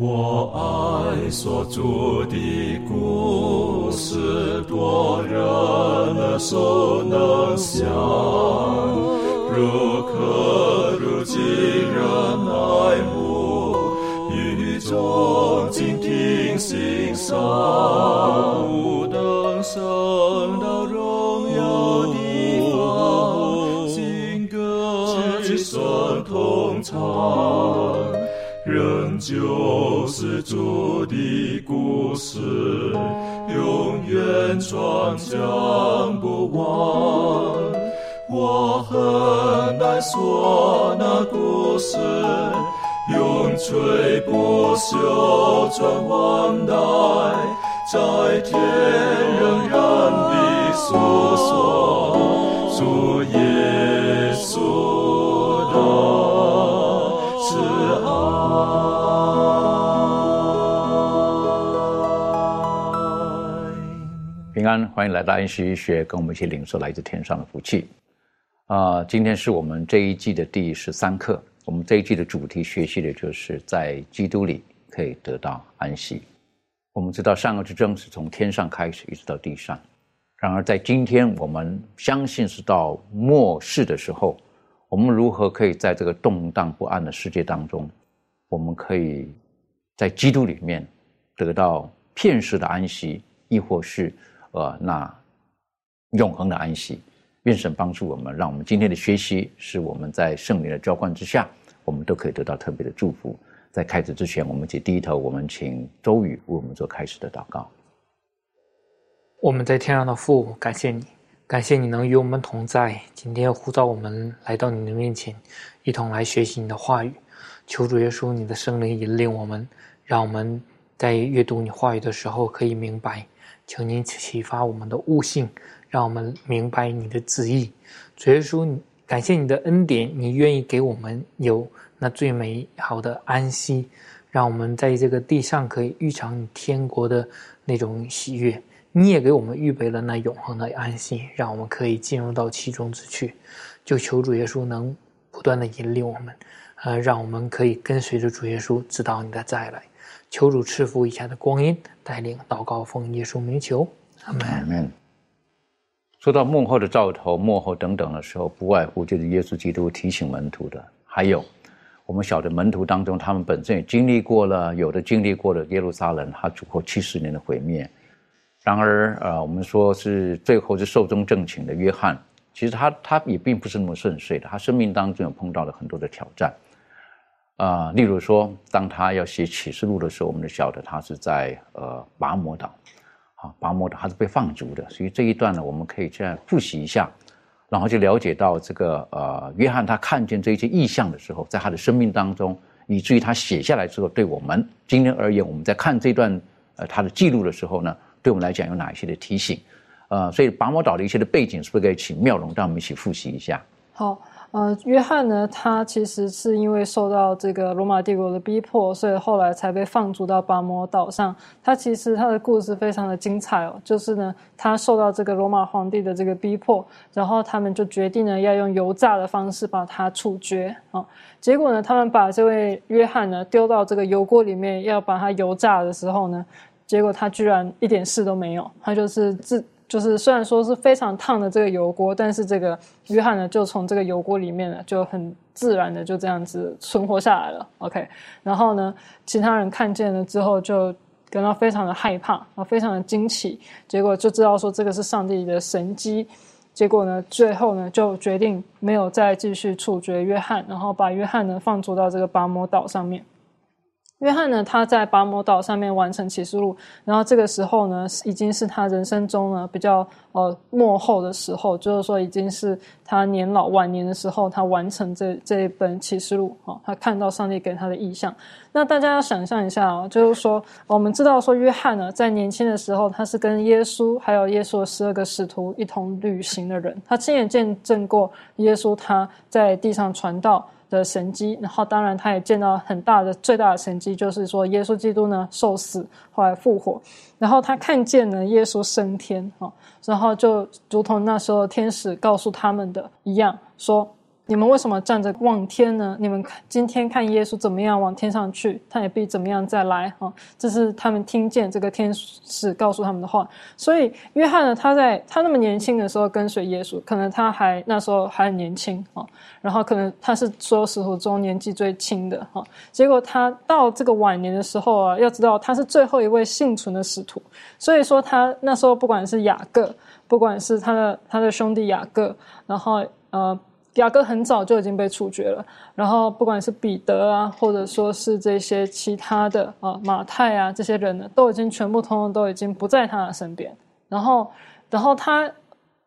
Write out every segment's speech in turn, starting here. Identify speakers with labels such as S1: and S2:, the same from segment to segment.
S1: 我爱所著的故事，多人耳熟能详，如可如今人爱慕，语中静听欣赏，
S2: 不等升到荣耀地方，
S1: 新歌之声同唱。仍旧主的故事，永远传讲不完。我很难说那故事，永垂不朽传万代，在天仍然的诉说主耶稣
S3: 欢迎来到安息学，跟我们一起领受来自天上的福气。啊、今天是我们这一季的第十三课。我们这一季的主题学习的就是在基督里可以得到安息。我们知道善恶之争是从天上开始，一直到地上。然而，在今天我们相信是到末世的时候，我们如何可以在这个动荡不安的世界当中，我们可以在基督里面得到片时的安息，亦或是呃那永恒的安息。愿神帮助我们，让我们今天的学习是我们在圣灵的浇灌之下，我们都可以得到特别的祝福。在开始之前，我们一起低头，我们请周宇为我们做开始的祷告。
S4: 我们在天上的父，感谢你，感谢你能与我们同在。今天呼召我们来到你的面前，一同来学习你的话语。求主耶稣，你的圣灵引领我们，让我们在阅读你话语的时候可以明白。求您启发我们的悟性，让我们明白你的旨意。主耶稣，感谢你的恩典，你愿意给我们有那最美好的安息，让我们在这个地上可以预尝天国的那种喜悦。你也给我们预备了那永恒的安息，让我们可以进入到其中之去。就求主耶稣能不断的引领我们，呃，让我们可以跟随着主耶稣，直到你的再来。求主赐福以下的光阴，带领祷告奉耶稣名求，阿门。
S3: Amen。说到幕后的兆头、幕后等等的时候，不外乎就是耶稣基督提醒门徒的，还有我们晓得门徒当中，他们本身也经历过了，有的经历过了耶路撒冷他主后七十年的毁灭。然而，呃，我们说是最后是寿终正寝的约翰，其实他他也并不是那么顺遂的，他生命当中有碰到了很多的挑战。啊、例如说，当他要写启示录的时候，我们就晓得他是在呃拔摩岛。啊，拔摩岛他是被放逐的，所以这一段呢，我们可以这样复习一下，然后就了解到这个呃，约翰他看见这些意象的时候，在他的生命当中，以至于他写下来之后，对我们今天而言，我们在看这段呃他的记录的时候呢，对我们来讲有哪一些的提醒？呃，所以拔摩岛的一些的背景，是不是可以请妙容让我们一起复习一下？
S5: 好，呃，约翰呢，他其实是因为受到这个罗马帝国的逼迫，所以后来才被放逐到巴摩岛上。他其实他的故事非常的精彩哦，就是呢，他受到这个罗马皇帝的这个逼迫，然后他们就决定呢要用油炸的方式把他处决啊、哦。结果呢，他们把这位约翰呢丢到这个油锅里面，要把他油炸的时候呢，结果他居然一点事都没有，他就是自。就是虽然说是非常烫的这个油锅，但是这个约翰呢，就从这个油锅里面呢，就很自然的就这样子存活下来了。OK，然后呢，其他人看见了之后就感到非常的害怕，啊，非常的惊奇，结果就知道说这个是上帝的神迹。结果呢，最后呢，就决定没有再继续处决约翰，然后把约翰呢放逐到这个巴摩岛上面。约翰呢，他在巴摩岛上面完成启示录，然后这个时候呢，已经是他人生中呢比较呃幕后的时候，就是说已经是他年老晚年的时候，他完成这这一本启示录哦，他看到上帝给他的意象。那大家要想象一下哦，就是说我们知道说约翰呢，在年轻的时候，他是跟耶稣还有耶稣的十二个使徒一同旅行的人，他亲眼见证过耶稣他在地上传道。的神迹，然后当然他也见到很大的最大的神迹，就是说耶稣基督呢受死，后来复活，然后他看见了耶稣升天哈，然后就如同那时候天使告诉他们的一样，说你们为什么站着望天呢？你们看今天看耶稣怎么样往天上去，他也必怎么样再来啊！这是他们听见这个天使告诉他们的话。所以约翰呢，他在他那么年轻的时候跟随耶稣，可能他还那时候还很年轻啊，然后可能他是所有使徒中年纪最轻的哈。结果他到这个晚年的时候啊，要知道他是最后一位幸存的使徒，所以说他那时候不管是雅各，不管是他的他的兄弟雅各，然后呃。雅各很早就已经被处决了，然后不管是彼得啊，或者说是这些其他的啊马太啊这些人呢，都已经全部通通都已经不在他的身边。然后，然后他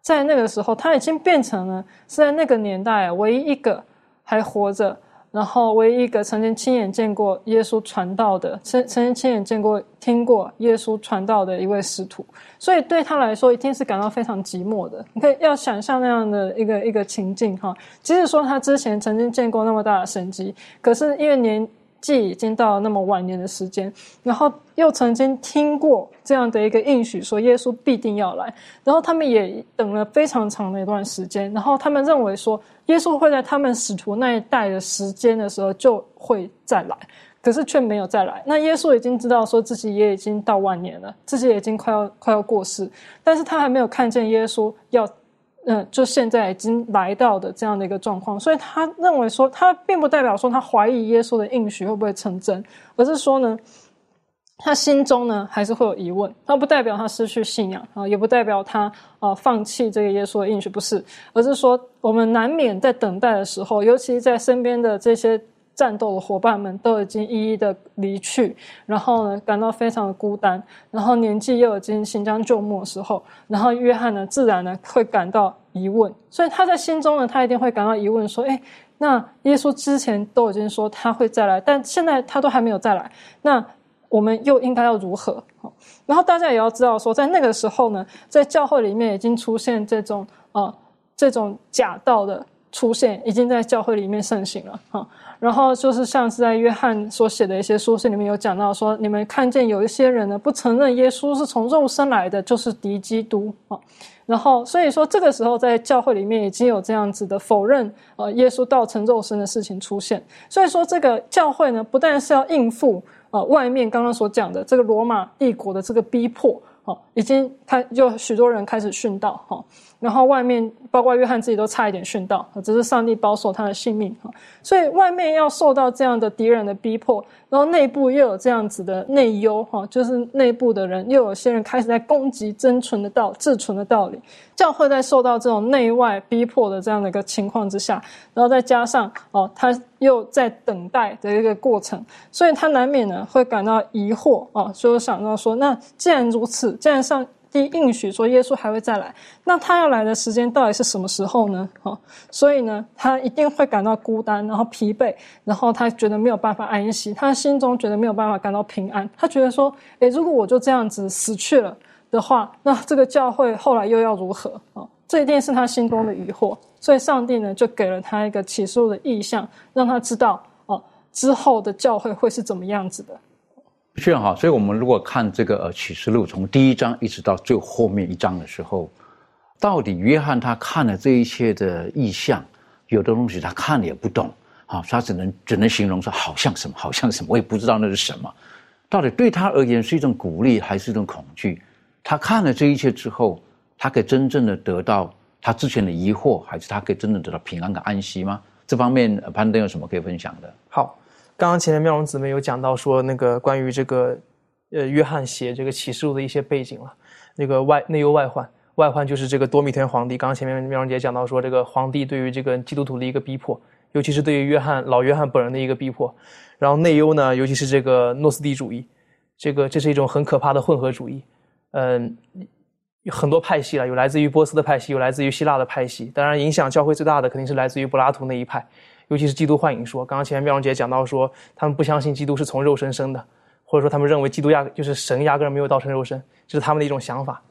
S5: 在那个时候，他已经变成了是在那个年代唯一一个还活着。然后，唯一一个曾经亲眼见过耶稣传道的，曾曾经亲眼见过、听过耶稣传道的一位使徒，所以对他来说，一定是感到非常寂寞的。你可以要想象那样的一个一个情境哈。即使说他之前曾经见过那么大的神迹，可是因为年。既已经到了那么晚年的时间，然后又曾经听过这样的一个应许，说耶稣必定要来，然后他们也等了非常长的一段时间，然后他们认为说耶稣会在他们使徒那一代的时间的时候就会再来，可是却没有再来。那耶稣已经知道说自己也已经到晚年了，自己已经快要快要过世，但是他还没有看见耶稣要。嗯，就现在已经来到的这样的一个状况，所以他认为说，他并不代表说他怀疑耶稣的应许会不会成真，而是说呢，他心中呢还是会有疑问。他不代表他失去信仰啊，也不代表他啊放弃这个耶稣的应许，不是，而是说我们难免在等待的时候，尤其在身边的这些。战斗的伙伴们都已经一一的离去，然后呢，感到非常的孤单，然后年纪又已经行将就木的时候，然后约翰呢，自然呢会感到疑问，所以他在心中呢，他一定会感到疑问，说：，哎，那耶稣之前都已经说他会再来，但现在他都还没有再来，那我们又应该要如何？然后大家也要知道说，在那个时候呢，在教会里面已经出现这种啊，这种假道的出现，已经在教会里面盛行了，哈。然后就是像是在约翰所写的一些书信里面有讲到说，你们看见有一些人呢不承认耶稣是从肉身来的，就是敌基督啊。然后所以说这个时候在教会里面已经有这样子的否认呃耶稣道成肉身的事情出现。所以说这个教会呢不但是要应付呃外面刚刚所讲的这个罗马帝国的这个逼迫，哦，已经开就许多人开始殉道哈。然后外面包括约翰自己都差一点殉道，只是上帝保守他的性命哈。所以外面要受到这样的敌人的逼迫，然后内部又有这样子的内忧哈，就是内部的人又有些人开始在攻击真存的道、自存的道理。教会在受到这种内外逼迫的这样的一个情况之下，然后再加上哦，他又在等待的一个过程，所以他难免呢会感到疑惑啊，就想到说，那既然如此，既然上。第一应许说耶稣还会再来，那他要来的时间到底是什么时候呢？哈，所以呢，他一定会感到孤单，然后疲惫，然后他觉得没有办法安息，他心中觉得没有办法感到平安。他觉得说，诶，如果我就这样子死去了的话，那这个教会后来又要如何？啊，这一定是他心中的疑惑。所以上帝呢，就给了他一个起诉的意向，让他知道哦，之后的教会会是怎么样子的。
S3: 确哈，所以我们如果看这个呃启示录，从第一章一直到最后面一章的时候，到底约翰他看了这一切的意象，有的东西他看了也不懂，啊，他只能只能形容说好像什么，好像什么，我也不知道那是什么。到底对他而言是一种鼓励还是一种恐惧？他看了这一切之后，他可以真正的得到他之前的疑惑，还是他可以真正得到平安跟安息吗？这方面潘登有什么可以分享的？
S6: 好。刚刚前面妙容姊妹有讲到说那个关于这个，呃，约翰写这个启示录的一些背景了。那个外内忧外患，外患就是这个多米田皇帝。刚刚前面妙容姐讲到说，这个皇帝对于这个基督徒的一个逼迫，尤其是对于约翰老约翰本人的一个逼迫。然后内忧呢，尤其是这个诺斯底主义，这个这是一种很可怕的混合主义。嗯，很多派系了，有来自于波斯的派系，有来自于希腊的派系。当然，影响教会最大的肯定是来自于柏拉图那一派。尤其是基督幻影说，刚刚前面妙容姐讲到说，他们不相信基督是从肉身生的，或者说他们认为基督压就是神压根儿没有道成肉身，这是他们的一种想法。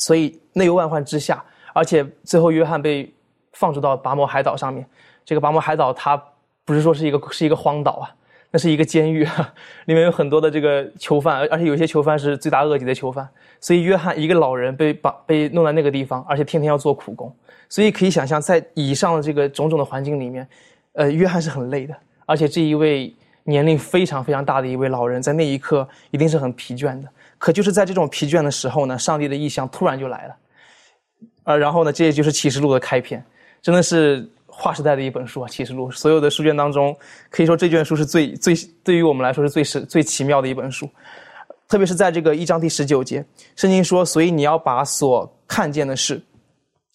S6: 所以内忧外患之下，而且最后约翰被放逐到拔摩海岛上面，这个拔摩海岛它不是说是一个是一个荒岛啊，那是一个监狱，里面有很多的这个囚犯，而而且有些囚犯是罪大恶极的囚犯。所以约翰一个老人被绑被弄在那个地方，而且天天要做苦工。所以可以想象，在以上的这个种种的环境里面，呃，约翰是很累的，而且这一位年龄非常非常大的一位老人，在那一刻一定是很疲倦的。可就是在这种疲倦的时候呢，上帝的意象突然就来了，呃，然后呢，这也就是启示录的开篇，真的是。划时代的一本书啊，《启示录》所有的书卷当中，可以说这卷书是最最对于我们来说是最是最奇妙的一本书。特别是在这个一章第十九节，圣经说：“所以你要把所看见的事、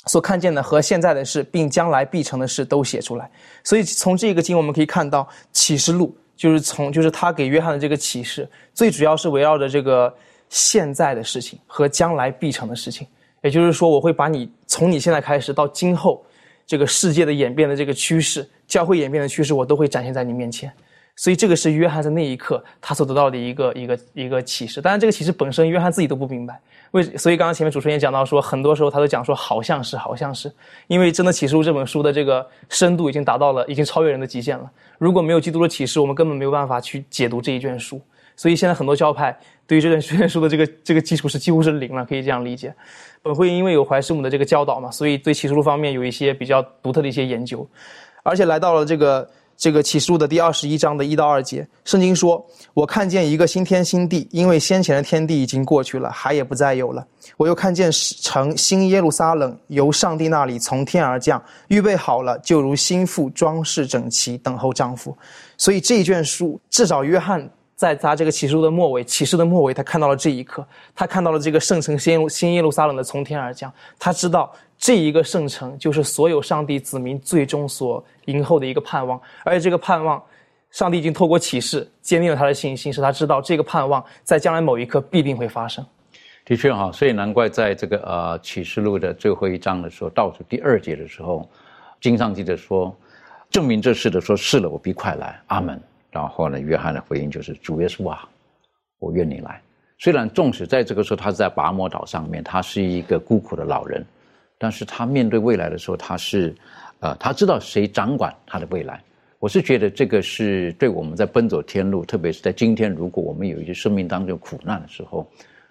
S6: 所看见的和现在的事，并将来必成的事都写出来。”所以从这个经我们可以看到，《启示录》就是从就是他给约翰的这个启示，最主要是围绕着这个现在的事情和将来必成的事情。也就是说，我会把你从你现在开始到今后。这个世界的演变的这个趋势，教会演变的趋势，我都会展现在你面前。所以这个是约翰在那一刻他所得到的一个一个一个启示。当然，这个启示本身约翰自己都不明白。为所以刚刚前面主持人也讲到说，很多时候他都讲说好像是好像是，因为真的启示录这本书的这个深度已经达到了，已经超越人的极限了。如果没有基督的启示，我们根本没有办法去解读这一卷书。所以现在很多教派对于这卷卷书的这个这个基础是几乎是零了，可以这样理解。本会因为有怀师母的这个教导嘛，所以对启示录方面有一些比较独特的一些研究，而且来到了这个这个启示录的第二十一章的一到二节，圣经说：“我看见一个新天新地，因为先前的天地已经过去了，海也不再有了。我又看见城新耶路撒冷由上帝那里从天而降，预备好了，就如新妇装饰整齐，等候丈夫。”所以这一卷书，至少约翰。在他这个启示录的末尾，启示的末尾，他看到了这一刻，他看到了这个圣城新新耶路撒冷的从天而降，他知道这一个圣城就是所有上帝子民最终所迎候的一个盼望，而且这个盼望，上帝已经透过启示坚定了他的信心，使他知道这个盼望在将来某一刻必定会发生。
S3: 的确哈，所以难怪在这个呃启示录的最后一章的时候，倒数第二节的时候，经上记着说，证明这事的说是了，我必快来，阿门。然后呢，约翰的回应就是：“主耶稣啊，我愿你来。”虽然纵使在这个时候他是在拔摩岛上面，他是一个孤苦的老人，但是他面对未来的时候，他是，呃，他知道谁掌管他的未来。我是觉得这个是对我们在奔走天路，特别是在今天，如果我们有一些生命当中苦难的时候，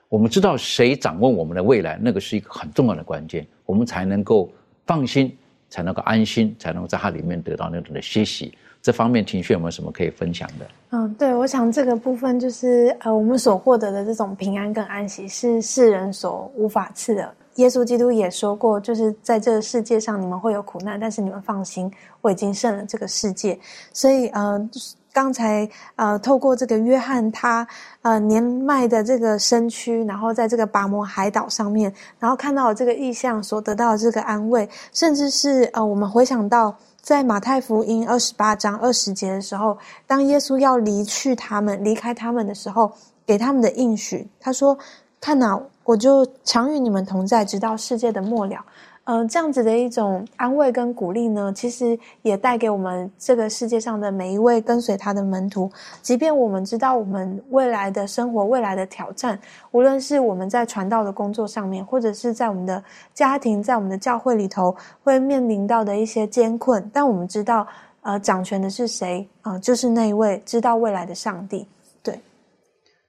S3: 我们知道谁掌握我们的未来，那个是一个很重要的关键，我们才能够放心，才能够安心，才能够在它里面得到那种的歇息。这方面情绪有没有什么可以分享的？
S7: 嗯，对，我想这个部分就是呃，我们所获得的这种平安跟安息是世人所无法赐的。耶稣基督也说过，就是在这个世界上你们会有苦难，但是你们放心，我已经胜了这个世界。所以呃，刚才呃，透过这个约翰他呃年迈的这个身躯，然后在这个拔摩海岛上面，然后看到这个意象所得到的这个安慰，甚至是呃，我们回想到。在马太福音二十八章二十节的时候，当耶稣要离去他们、离开他们的时候，给他们的应许，他说：“看哪，我就常与你们同在，直到世界的末了。”嗯，这样子的一种安慰跟鼓励呢，其实也带给我们这个世界上的每一位跟随他的门徒。即便我们知道我们未来的生活、未来的挑战，无论是我们在传道的工作上面，或者是在我们的家庭、在我们的教会里头，会面临到的一些艰困，但我们知道，呃，掌权的是谁啊？就是那一位知道未来的上帝。对。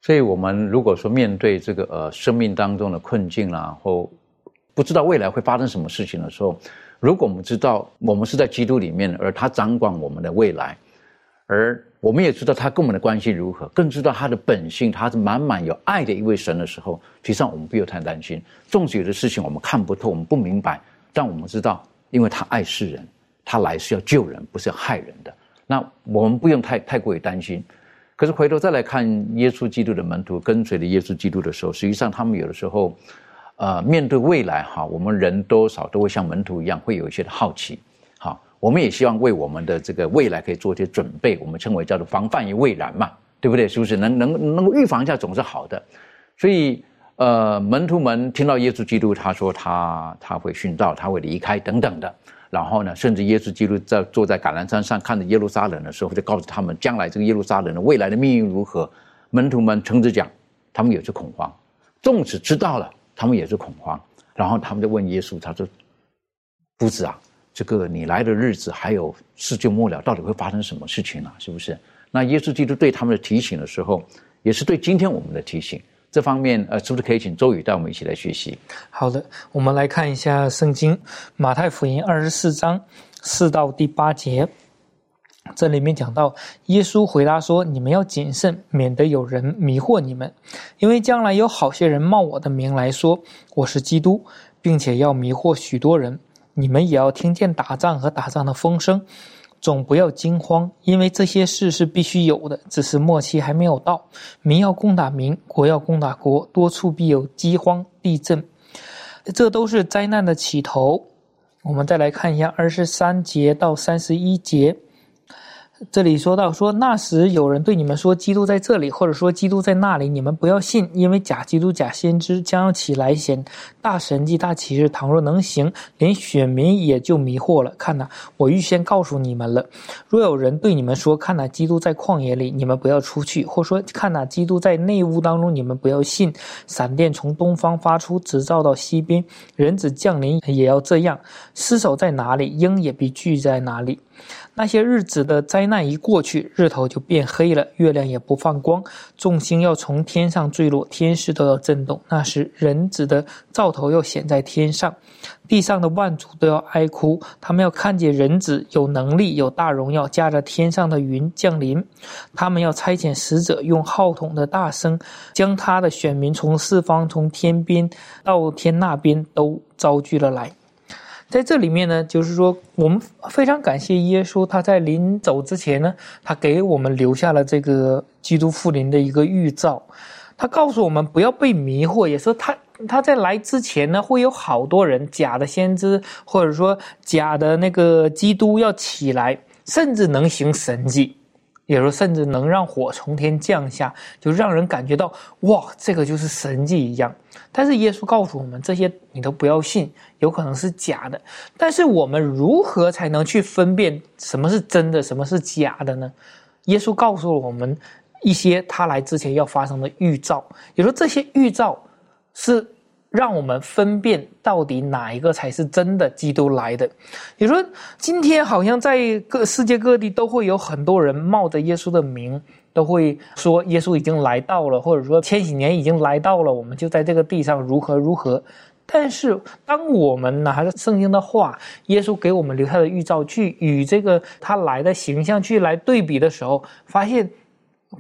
S3: 所以，我们如果说面对这个呃生命当中的困境啦，或不知道未来会发生什么事情的时候，如果我们知道我们是在基督里面，而他掌管我们的未来，而我们也知道他跟我们的关系如何，更知道他的本性，他是满满有爱的一位神的时候，实际上我们不用太担心。纵使有的事情我们看不透，我们不明白，但我们知道，因为他爱世人，他来是要救人，不是要害人的。那我们不用太太过于担心。可是回头再来看耶稣基督的门徒跟随着耶稣基督的时候，实际上他们有的时候。呃，面对未来哈，我们人多少都会像门徒一样，会有一些的好奇。好，我们也希望为我们的这个未来可以做一些准备，我们称为叫做防范于未然嘛，对不对？是不是能能能够预防一下总是好的？所以，呃，门徒们听到耶稣基督他说他他会殉道，他会离开等等的，然后呢，甚至耶稣基督在坐在橄榄山上看着耶路撒冷的时候，就告诉他们将来这个耶路撒冷的未来的命运如何。门徒们诚实讲，他们有些恐慌，纵使知道了。他们也是恐慌，然后他们就问耶稣：“他说，夫子啊，这个你来的日子还有世界末了，到底会发生什么事情呢？是不是？那耶稣基督对他们的提醒的时候，也是对今天我们的提醒。这方面，呃，是不是可以请周宇带我们一起来学习？
S4: 好的，我们来看一下圣经马太福音二十四章四到第八节。这里面讲到，耶稣回答说：“你们要谨慎，免得有人迷惑你们，因为将来有好些人冒我的名来说我是基督，并且要迷惑许多人。你们也要听见打仗和打仗的风声，总不要惊慌，因为这些事是必须有的，只是末期还没有到。民要攻打民，国要攻打国，多处必有饥荒、地震，这都是灾难的起头。”我们再来看一下二十三节到三十一节。这里说到说那时有人对你们说基督在这里，或者说基督在那里，你们不要信，因为假基督、假先知将要起来显大神迹、大启示。倘若能行，连选民也就迷惑了。看呐，我预先告诉你们了。若有人对你们说看呐，基督在旷野里，你们不要出去；或说看呐，基督在内屋当中，你们不要信。闪电从东方发出，直照到西边，人子降临也要这样。尸首在哪里，鹰也必聚在哪里。那些日子的灾难一过去，日头就变黑了，月亮也不放光，众星要从天上坠落，天师都要震动。那时，人子的兆头要显在天上，地上的万族都要哀哭，他们要看见人子有能力、有大荣耀，驾着天上的云降临。他们要差遣使者，用号筒的大声，将他的选民从四方、从天边到天那边都招聚了来。在这里面呢，就是说，我们非常感谢耶稣，他在临走之前呢，他给我们留下了这个基督复临的一个预兆。他告诉我们不要被迷惑，也说他他在来之前呢，会有好多人假的先知，或者说假的那个基督要起来，甚至能行神迹。有时候甚至能让火从天降下，就让人感觉到哇，这个就是神迹一样。但是耶稣告诉我们，这些你都不要信，有可能是假的。但是我们如何才能去分辨什么是真的，什么是假的呢？耶稣告诉了我们一些他来之前要发生的预兆，也说这些预兆是。让我们分辨到底哪一个才是真的基督来的。你说今天好像在各世界各地都会有很多人冒着耶稣的名，都会说耶稣已经来到了，或者说千禧年已经来到了，我们就在这个地上如何如何。但是当我们拿着圣经的话，耶稣给我们留下的预兆去与这个他来的形象去来对比的时候，发现。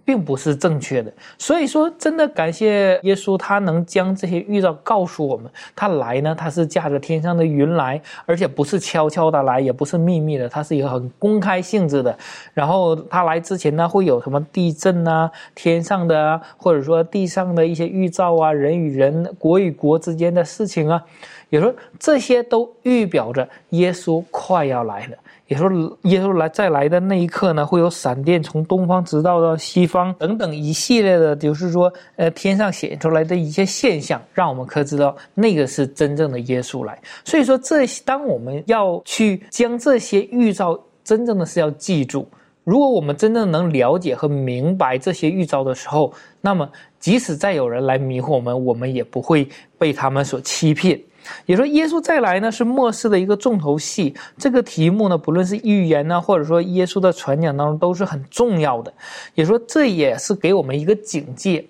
S4: 并不是正确的，所以说真的感谢耶稣，他能将这些预兆告诉我们。他来呢，他是驾着天上的云来，而且不是悄悄的来，也不是秘密的，他是一个很公开性质的。然后他来之前呢，会有什么地震啊、天上的啊，或者说地上的一些预兆啊，人与人、国与国之间的事情啊，也说这些都预表着耶稣快要来了。也说耶稣来再来的那一刻呢，会有闪电从东方直到到西方等等一系列的，就是说，呃，天上显出来的一些现象，让我们可知道那个是真正的耶稣来。所以说，这当我们要去将这些预兆，真正的是要记住。如果我们真正能了解和明白这些预兆的时候，那么即使再有人来迷惑我们，我们也不会被他们所欺骗。也说耶稣再来呢是末世的一个重头戏，这个题目呢不论是预言呢，或者说耶稣的传讲当中都是很重要的。也说这也是给我们一个警戒。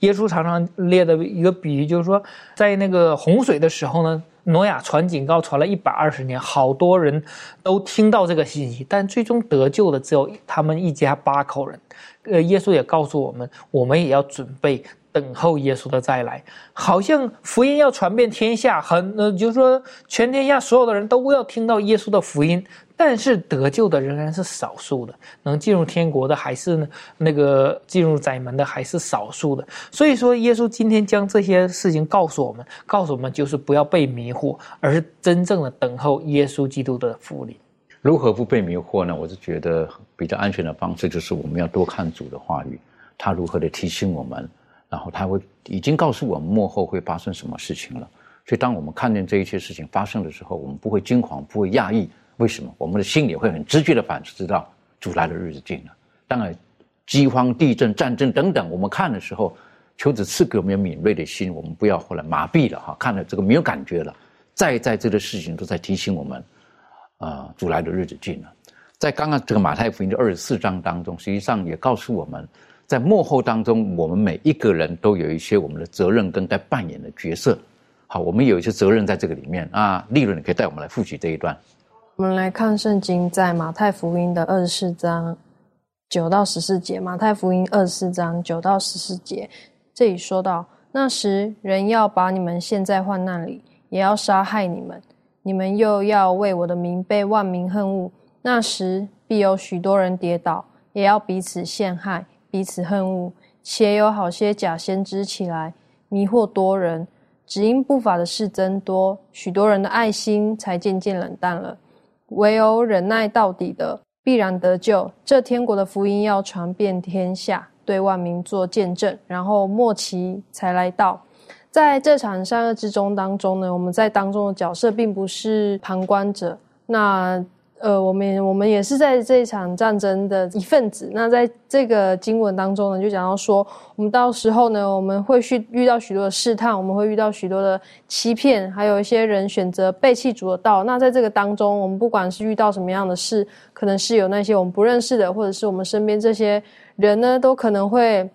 S4: 耶稣常常列的一个比喻就是说，在那个洪水的时候呢，挪亚传警告传了一百二十年，好多人都听到这个信息，但最终得救的只有他们一家八口人。呃，耶稣也告诉我们，我们也要准备。等候耶稣的再来，好像福音要传遍天下，很呃，就是说全天下所有的人都要听到耶稣的福音，但是得救的仍然是少数的，能进入天国的还是呢那个进入窄门的还是少数的。所以说，耶稣今天将这些事情告诉我们，告诉我们就是不要被迷惑，而是真正的等候耶稣基督的复临。
S3: 如何不被迷惑呢？我是觉得比较安全的方式就是我们要多看主的话语，他如何的提醒我们。然后他会已经告诉我们幕后会发生什么事情了，所以当我们看见这一切事情发生的时候，我们不会惊慌，不会讶异。为什么？我们的心里会很直觉的反知道主来的日子近了。当然，饥荒、地震、战争等等，我们看的时候，求子赐给我们敏锐的心，我们不要后来麻痹了哈，看了这个没有感觉了。再在这个事情都在提醒我们，啊，主来的日子近了。在刚刚这个马太福音的二十四章当中，实际上也告诉我们，在幕后当中，我们每一个人都有一些我们的责任跟该扮演的角色。好，我们有一些责任在这个里面啊。利润，你可以带我们来复习这一段。
S8: 我们来看圣经，在马太福音的二十四章九到十四节。马太福音二十四章九到十四节，这里说到：那时人要把你们陷在患难里，也要杀害你们；你们又要为我的名被万民恨恶。那时必有许多人跌倒，也要彼此陷害，彼此恨恶。且有好些假先知起来，迷惑多人。只因不法的事增多，许多人的爱心才渐渐冷淡了。唯有忍耐到底的，必然得救。这天国的福音要传遍天下，对万民做见证，然后末期才来到。在这场善恶之中当中呢，我们在当中的角色并不是旁观者。那呃，我们我们也是在这场战争的一份子。那在这个经文当中呢，就讲到说，我们到时候呢，我们会去遇到许多的试探，我们会遇到许多的欺骗，还有一些人选择背弃主的道。那在这个当中，我们不管是遇到什么样的事，可能是有那些我们不认识的，或者是我们身边这些人呢，都可能会。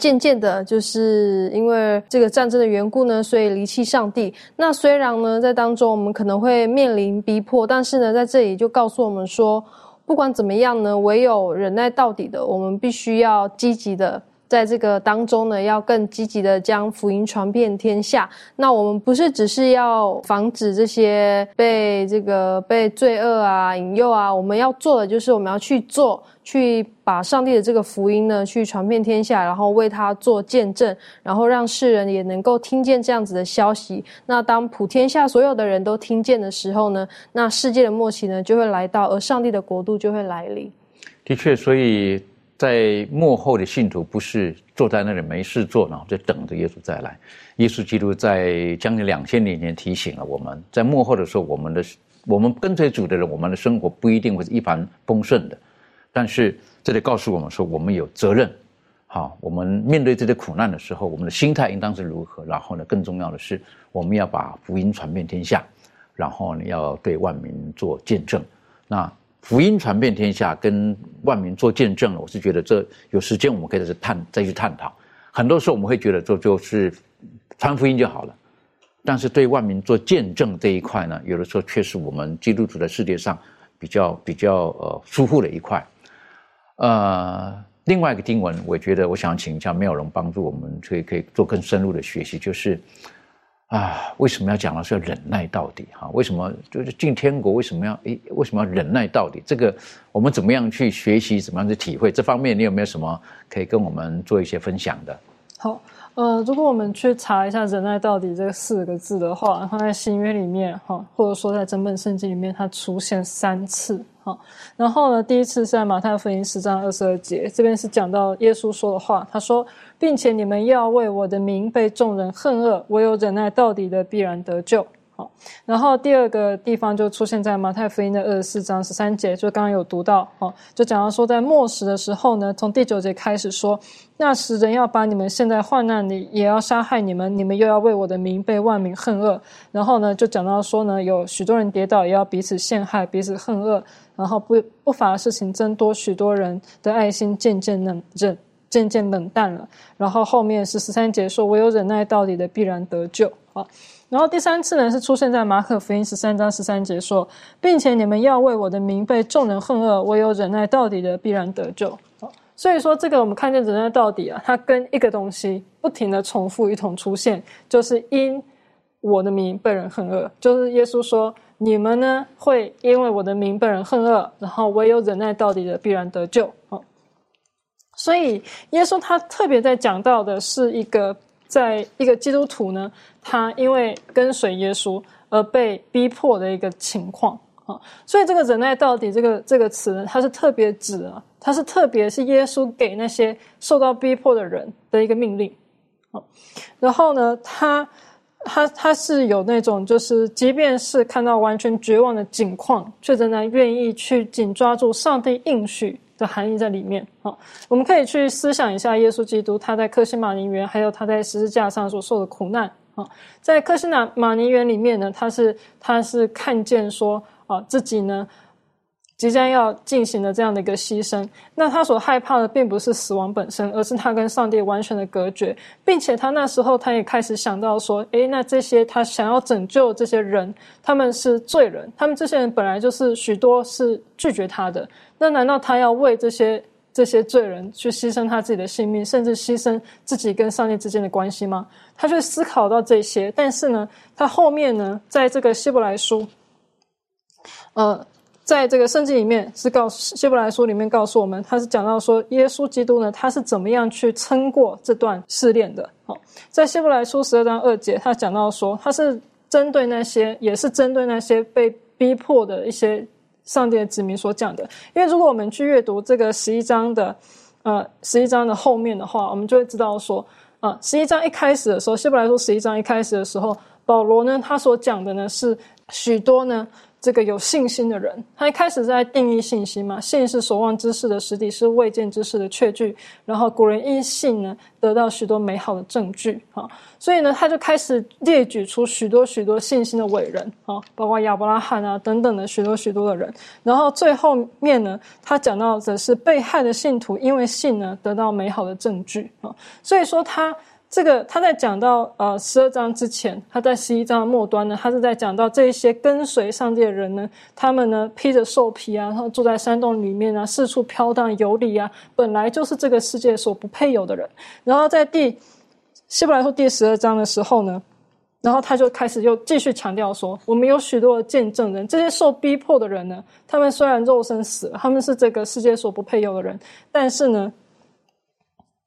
S8: 渐渐的，就是因为这个战争的缘故呢，所以离弃上帝。那虽然呢，在当中我们可能会面临逼迫，但是呢，在这里就告诉我们说，不管怎么样呢，唯有忍耐到底的，我们必须要积极的。在这个当中呢，要更积极的将福音传遍天下。那我们不是只是要防止这些被这个被罪恶啊引诱啊，我们要做的就是我们要去做，去把上帝的这个福音呢去传遍天下，然后为他做见证，然后让世人也能够听见这样子的消息。那当普天下所有的人都听见的时候呢，那世界的末期呢就会来到，而上帝的国度就会来临。
S3: 的确，所以。在幕后的信徒不是坐在那里没事做，然后就等着耶稣再来。耶稣基督在将近两千年前提醒了我们，在幕后的时候，我们的我们跟随主的人，我们的生活不一定会是一帆风顺的。但是这里告诉我们说，我们有责任。好，我们面对这些苦难的时候，我们的心态应当是如何？然后呢，更重要的是，我们要把福音传遍天下，然后呢，要对万民做见证。那。福音传遍天下，跟万民做见证了。我是觉得这有时间我们可以再去探，再去探讨。很多时候我们会觉得做就是传福音就好了，但是对万民做见证这一块呢，有的时候却是我们基督徒在世界上比较比较呃疏忽的一块。呃，另外一个经文，我觉得我想请教妙容帮助我们，可以可以做更深入的学习，就是。啊，为什么要讲的是要忍耐到底？哈，为什么就是进天国？为什么要诶？为什么要忍耐到底？这个我们怎么样去学习？怎么样去体会？这方面你有没有什么可以跟我们做一些分享的？
S5: 好，呃，如果我们去查一下“忍耐到底”这四个字的话，它在新约里面，哈，或者说在整本圣经里面，它出现三次。好，然后呢，第一次是在马太福音十章二十二节，这边是讲到耶稣说的话，他说。并且你们要为我的名被众人恨恶，唯有忍耐到底的必然得救。好，然后第二个地方就出现在马太福音的二十四章十三节，就刚刚有读到，哦，就讲到说在末时的时候呢，从第九节开始说，那时人要把你们现在患难里，也要杀害你们，你们又要为我的名被万民恨恶。然后呢，就讲到说呢，有许多人跌倒，也要彼此陷害，彼此恨恶，然后不不法的事情增多，许多人的爱心渐渐冷忍。渐渐冷淡了，然后后面是十三节说：“唯有忍耐到底的，必然得救。”啊，然后第三次呢是出现在马可福音十三章十三节说：“并且你们要为我的名被众人恨恶，唯有忍耐到底的，必然得救。”啊，所以说这个我们看见忍耐到底啊，它跟一个东西不停的重复一同出现，就是因我的名被人恨恶，就是耶稣说：“你们呢会因为我的名被人恨恶，然后唯有忍耐到底的，必然得救。”啊。所以，耶稣他特别在讲到的是一个，在一个基督徒呢，他因为跟随耶稣而被逼迫的一个情况啊。所以，这个忍耐到底这个这个词呢，它是特别指啊，它是特别是耶稣给那些受到逼迫的人的一个命令啊。然后呢，他他他是有那种，就是即便是看到完全绝望的境况，却仍然愿意去紧抓住上帝应许。的含义在里面啊，我们可以去思想一下耶稣基督他在克西马尼园，还有他在十字架上所受的苦难啊。在克西马马尼园里面呢，他是他是看见说啊自己呢，即将要进行的这样的一个牺牲。那他所害怕的并不是死亡本身，而是他跟上帝完全的隔绝，并且他那时候他也开始想到说：，诶，那这些他想要拯救这些人，他们是罪人，他们这些人本来就是许多是拒绝他的。那难道他要为这些这些罪人去牺牲他自己的性命，甚至牺牲自己跟上帝之间的关系吗？他就思考到这些，但是呢，他后面呢，在这个希伯来书，呃。在这个圣经里面是告希伯来书里面告诉我们，他是讲到说耶稣基督呢，他是怎么样去撑过这段试炼的。好，在希伯来书十二章二节，他讲到说，他是针对那些，也是针对那些被逼迫的一些上帝的子民所讲的。因为如果我们去阅读这个十一章的，呃，十一章的后面的话，我们就会知道说，啊，十一章一开始的时候，希伯来书十一章一开始的时候，保罗呢，他所讲的呢是许多呢。这个有信心的人，他一开始在定义信心嘛，信是所望之事的实体，是未见之事的确据。然后古人因信呢，得到许多美好的证据啊，所以呢，他就开始列举出许多许多信心的伟人啊，包括亚伯拉罕啊等等的许多许多的人。然后最后面呢，他讲到的是被害的信徒因为信呢，得到美好的证据啊，所以说他。这个他在讲到呃十二章之前，他在十一章的末端呢，他是在讲到这一些跟随上帝的人呢，他们呢披着兽皮啊，然后住在山洞里面啊，四处飘荡游离啊，本来就是这个世界所不配有的人。然后在第希伯来书第十二章的时候呢，然后他就开始又继续强调说，我们有许多的见证人，这些受逼迫的人呢，他们虽然肉身死了，他们是这个世界所不配有的人，但是呢。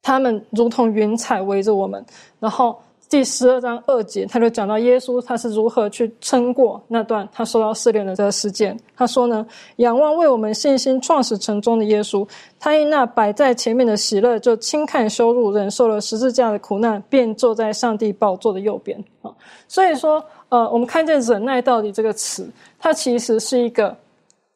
S5: 他们如同云彩围着我们，然后第十二章二节他就讲到耶稣他是如何去撑过那段他受到试炼的这个事件。他说呢，仰望为我们信心创始成终的耶稣，他因那摆在前面的喜乐，就轻看羞辱，忍受了十字架的苦难，便坐在上帝宝座的右边啊。所以说，呃，我们看见忍耐到底这个词，它其实是一个。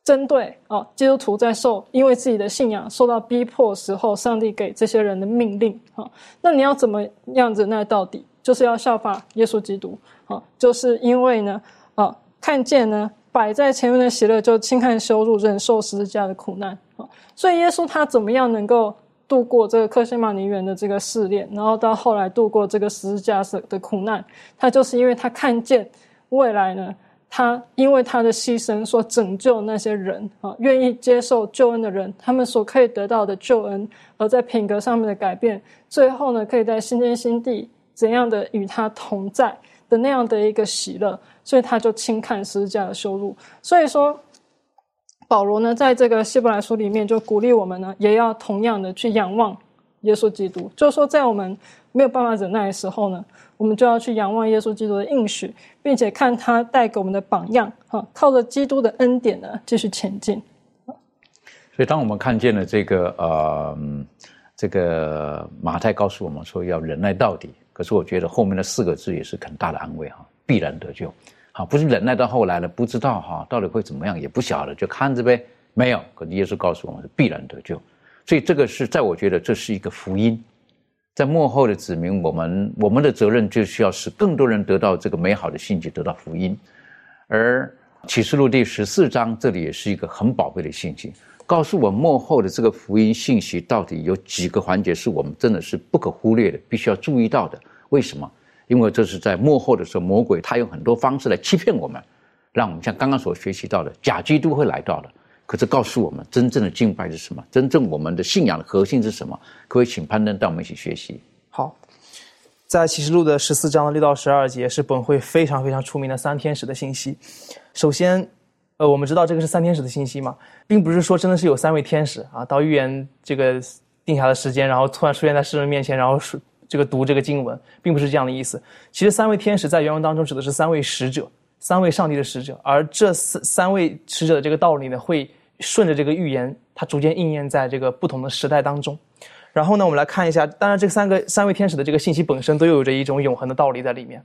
S5: 针对啊，基督徒在受因为自己的信仰受到逼迫时候，上帝给这些人的命令啊，那你要怎么样子？那到底就是要效法耶稣基督啊，就是因为呢啊，看见呢摆在前面的喜乐，就轻看羞辱，忍受十字架的苦难啊。所以耶稣他怎么样能够度过这个克西玛尼园的这个试炼，然后到后来度过这个十字架的苦难？他就是因为他看见未来呢。他因为他的牺牲，所拯救那些人啊，愿意接受救恩的人，他们所可以得到的救恩，而在品格上面的改变，最后呢，可以在新天新地怎样的与他同在的那样的一个喜乐，所以他就轻看十字架的羞辱。所以说，保罗呢，在这个希伯来书里面就鼓励我们呢，也要同样的去仰望耶稣基督，就是说，在我们没有办法忍耐的时候呢。我们就要去仰望耶稣基督的应许，并且看他带给我们的榜样，哈，靠着基督的恩典呢，继续前进。
S3: 所以，当我们看见了这个呃，这个马太告诉我们说要忍耐到底，可是我觉得后面的四个字也是很大的安慰哈，必然得救。好，不是忍耐到后来了，不知道哈，到底会怎么样，也不晓得，就看着呗。没有，可是耶稣告诉我们是必然得救，所以这个是在我觉得这是一个福音。在幕后的指明，我们我们的责任就需要使更多人得到这个美好的信息，得到福音。而启示录第十四章这里也是一个很宝贵的信息，告诉我幕后的这个福音信息到底有几个环节是我们真的是不可忽略的，必须要注意到的。为什么？因为这是在幕后的时候，魔鬼他用很多方式来欺骗我们，让我们像刚刚所学习到的假基督会来到的。可是告诉我们，真正的敬拜是什么？真正我们的信仰的核心是什么？可以请攀登带我们一起学习。
S6: 好，在启示录的十四章的六到十二节是本会非常非常出名的三天使的信息。首先，呃，我们知道这个是三天使的信息嘛，并不是说真的是有三位天使啊，到预言这个定下的时间，然后突然出现在世人面前，然后是这个读这个经文，并不是这样的意思。其实三位天使在原文当中指的是三位使者，三位上帝的使者，而这三三位使者的这个道理呢，会。顺着这个预言，它逐渐应验在这个不同的时代当中。然后呢，我们来看一下，当然这三个三位天使的这个信息本身都有着一种永恒的道理在里面。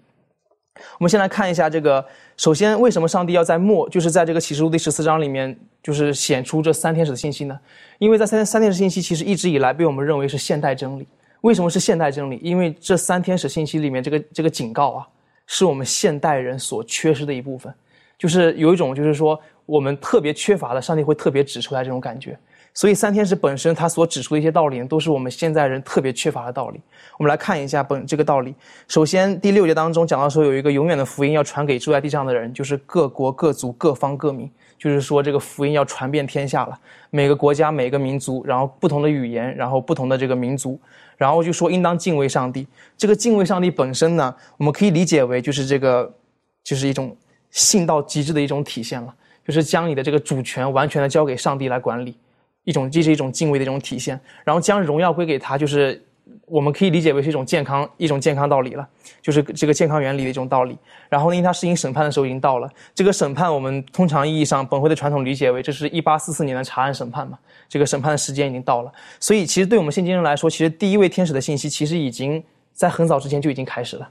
S6: 我们先来看一下这个，首先为什么上帝要在末，就是在这个启示录第十四章里面，就是显出这三天使的信息呢？因为在三三天使信息其实一直以来被我们认为是现代真理。为什么是现代真理？因为这三天使信息里面这个这个警告啊，是我们现代人所缺失的一部分。就是有一种就是说。我们特别缺乏的，上帝会特别指出来这种感觉。所以三天使本身他所指出的一些道理，都是我们现在人特别缺乏的道理。我们来看一下本这个道理。首先第六节当中讲到说，有一个永远的福音要传给住在地上的人，就是各国各族各方各民，就是说这个福音要传遍天下了。每个国家每个民族，然后不同的语言，然后不同的这个民族，然后就说应当敬畏上帝。这个敬畏上帝本身呢，我们可以理解为就是这个，就是一种信到极致的一种体现了，就是将你的这个主权完全的交给上帝来管理。一种，这是一种敬畏的一种体现，然后将荣耀归给他，就是我们可以理解为是一种健康，一种健康道理了，就是这个健康原理的一种道理。然后呢，因他实行审判的时候已经到了，这个审判我们通常意义上本会的传统理解为这是一八四四年的查案审判嘛，这个审判的时间已经到了。所以其实对我们现今人来说，其实第一位天使的信息其实已经在很早之前就已经开始了。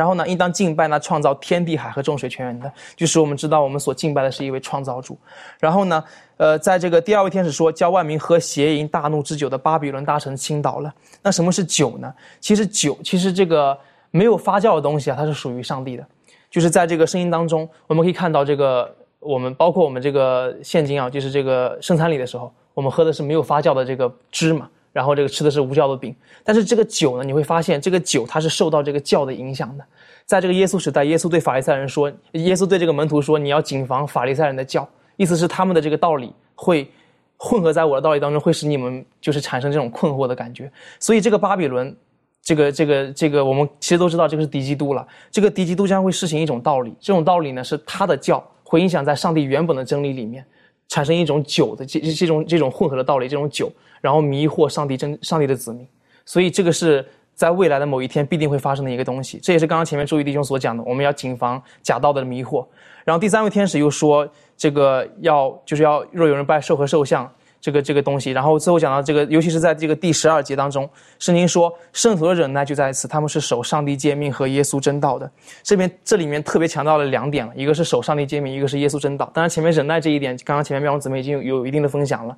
S6: 然后呢，应当敬拜那创造天地海和众水泉源的，就是我们知道我们所敬拜的是一位创造主。然后呢，呃，在这个第二位天使说，教万民喝邪淫大怒之酒的巴比伦大臣倾倒了。那什么是酒呢？其实酒，其实这个没有发酵的东西啊，它是属于上帝的。就是在这个声音当中，我们可以看到这个，我们包括我们这个现今啊，就是这个圣餐礼的时候，我们喝的是没有发酵的这个汁嘛。然后这个吃的是无酵的饼，但是这个酒呢，你会发现这个酒它是受到这个教的影响的。在这个耶稣时代，耶稣对法利赛人说，耶稣对这个门徒说，你要谨防法利赛人的教，意思是他们的这个道理会混合在我的道理当中，会使你们就是产生这种困惑的感觉。所以这个巴比伦，这个这个这个，我们其实都知道这个是敌基督了。这个敌基督将会施行一种道理，这种道理呢是他的教会影响在上帝原本的真理里面。产生一种酒的这这种这种混合的道理，这种酒，然后迷惑上帝真上帝的子民，所以这个是在未来的某一天必定会发生的一个东西。这也是刚刚前面注意弟兄所讲的，我们要谨防假道的迷惑。然后第三位天使又说，这个要就是要若有人拜兽和兽像。这个这个东西，然后最后讲到这个，尤其是在这个第十二节当中，圣经说圣徒的忍耐就在此，他们是守上帝诫命和耶稣真道的。这边这里面特别强调了两点了，一个是守上帝诫命，一个是耶稣真道。当然前面忍耐这一点，刚刚前面妙容姊妹已经有有一定的分享了。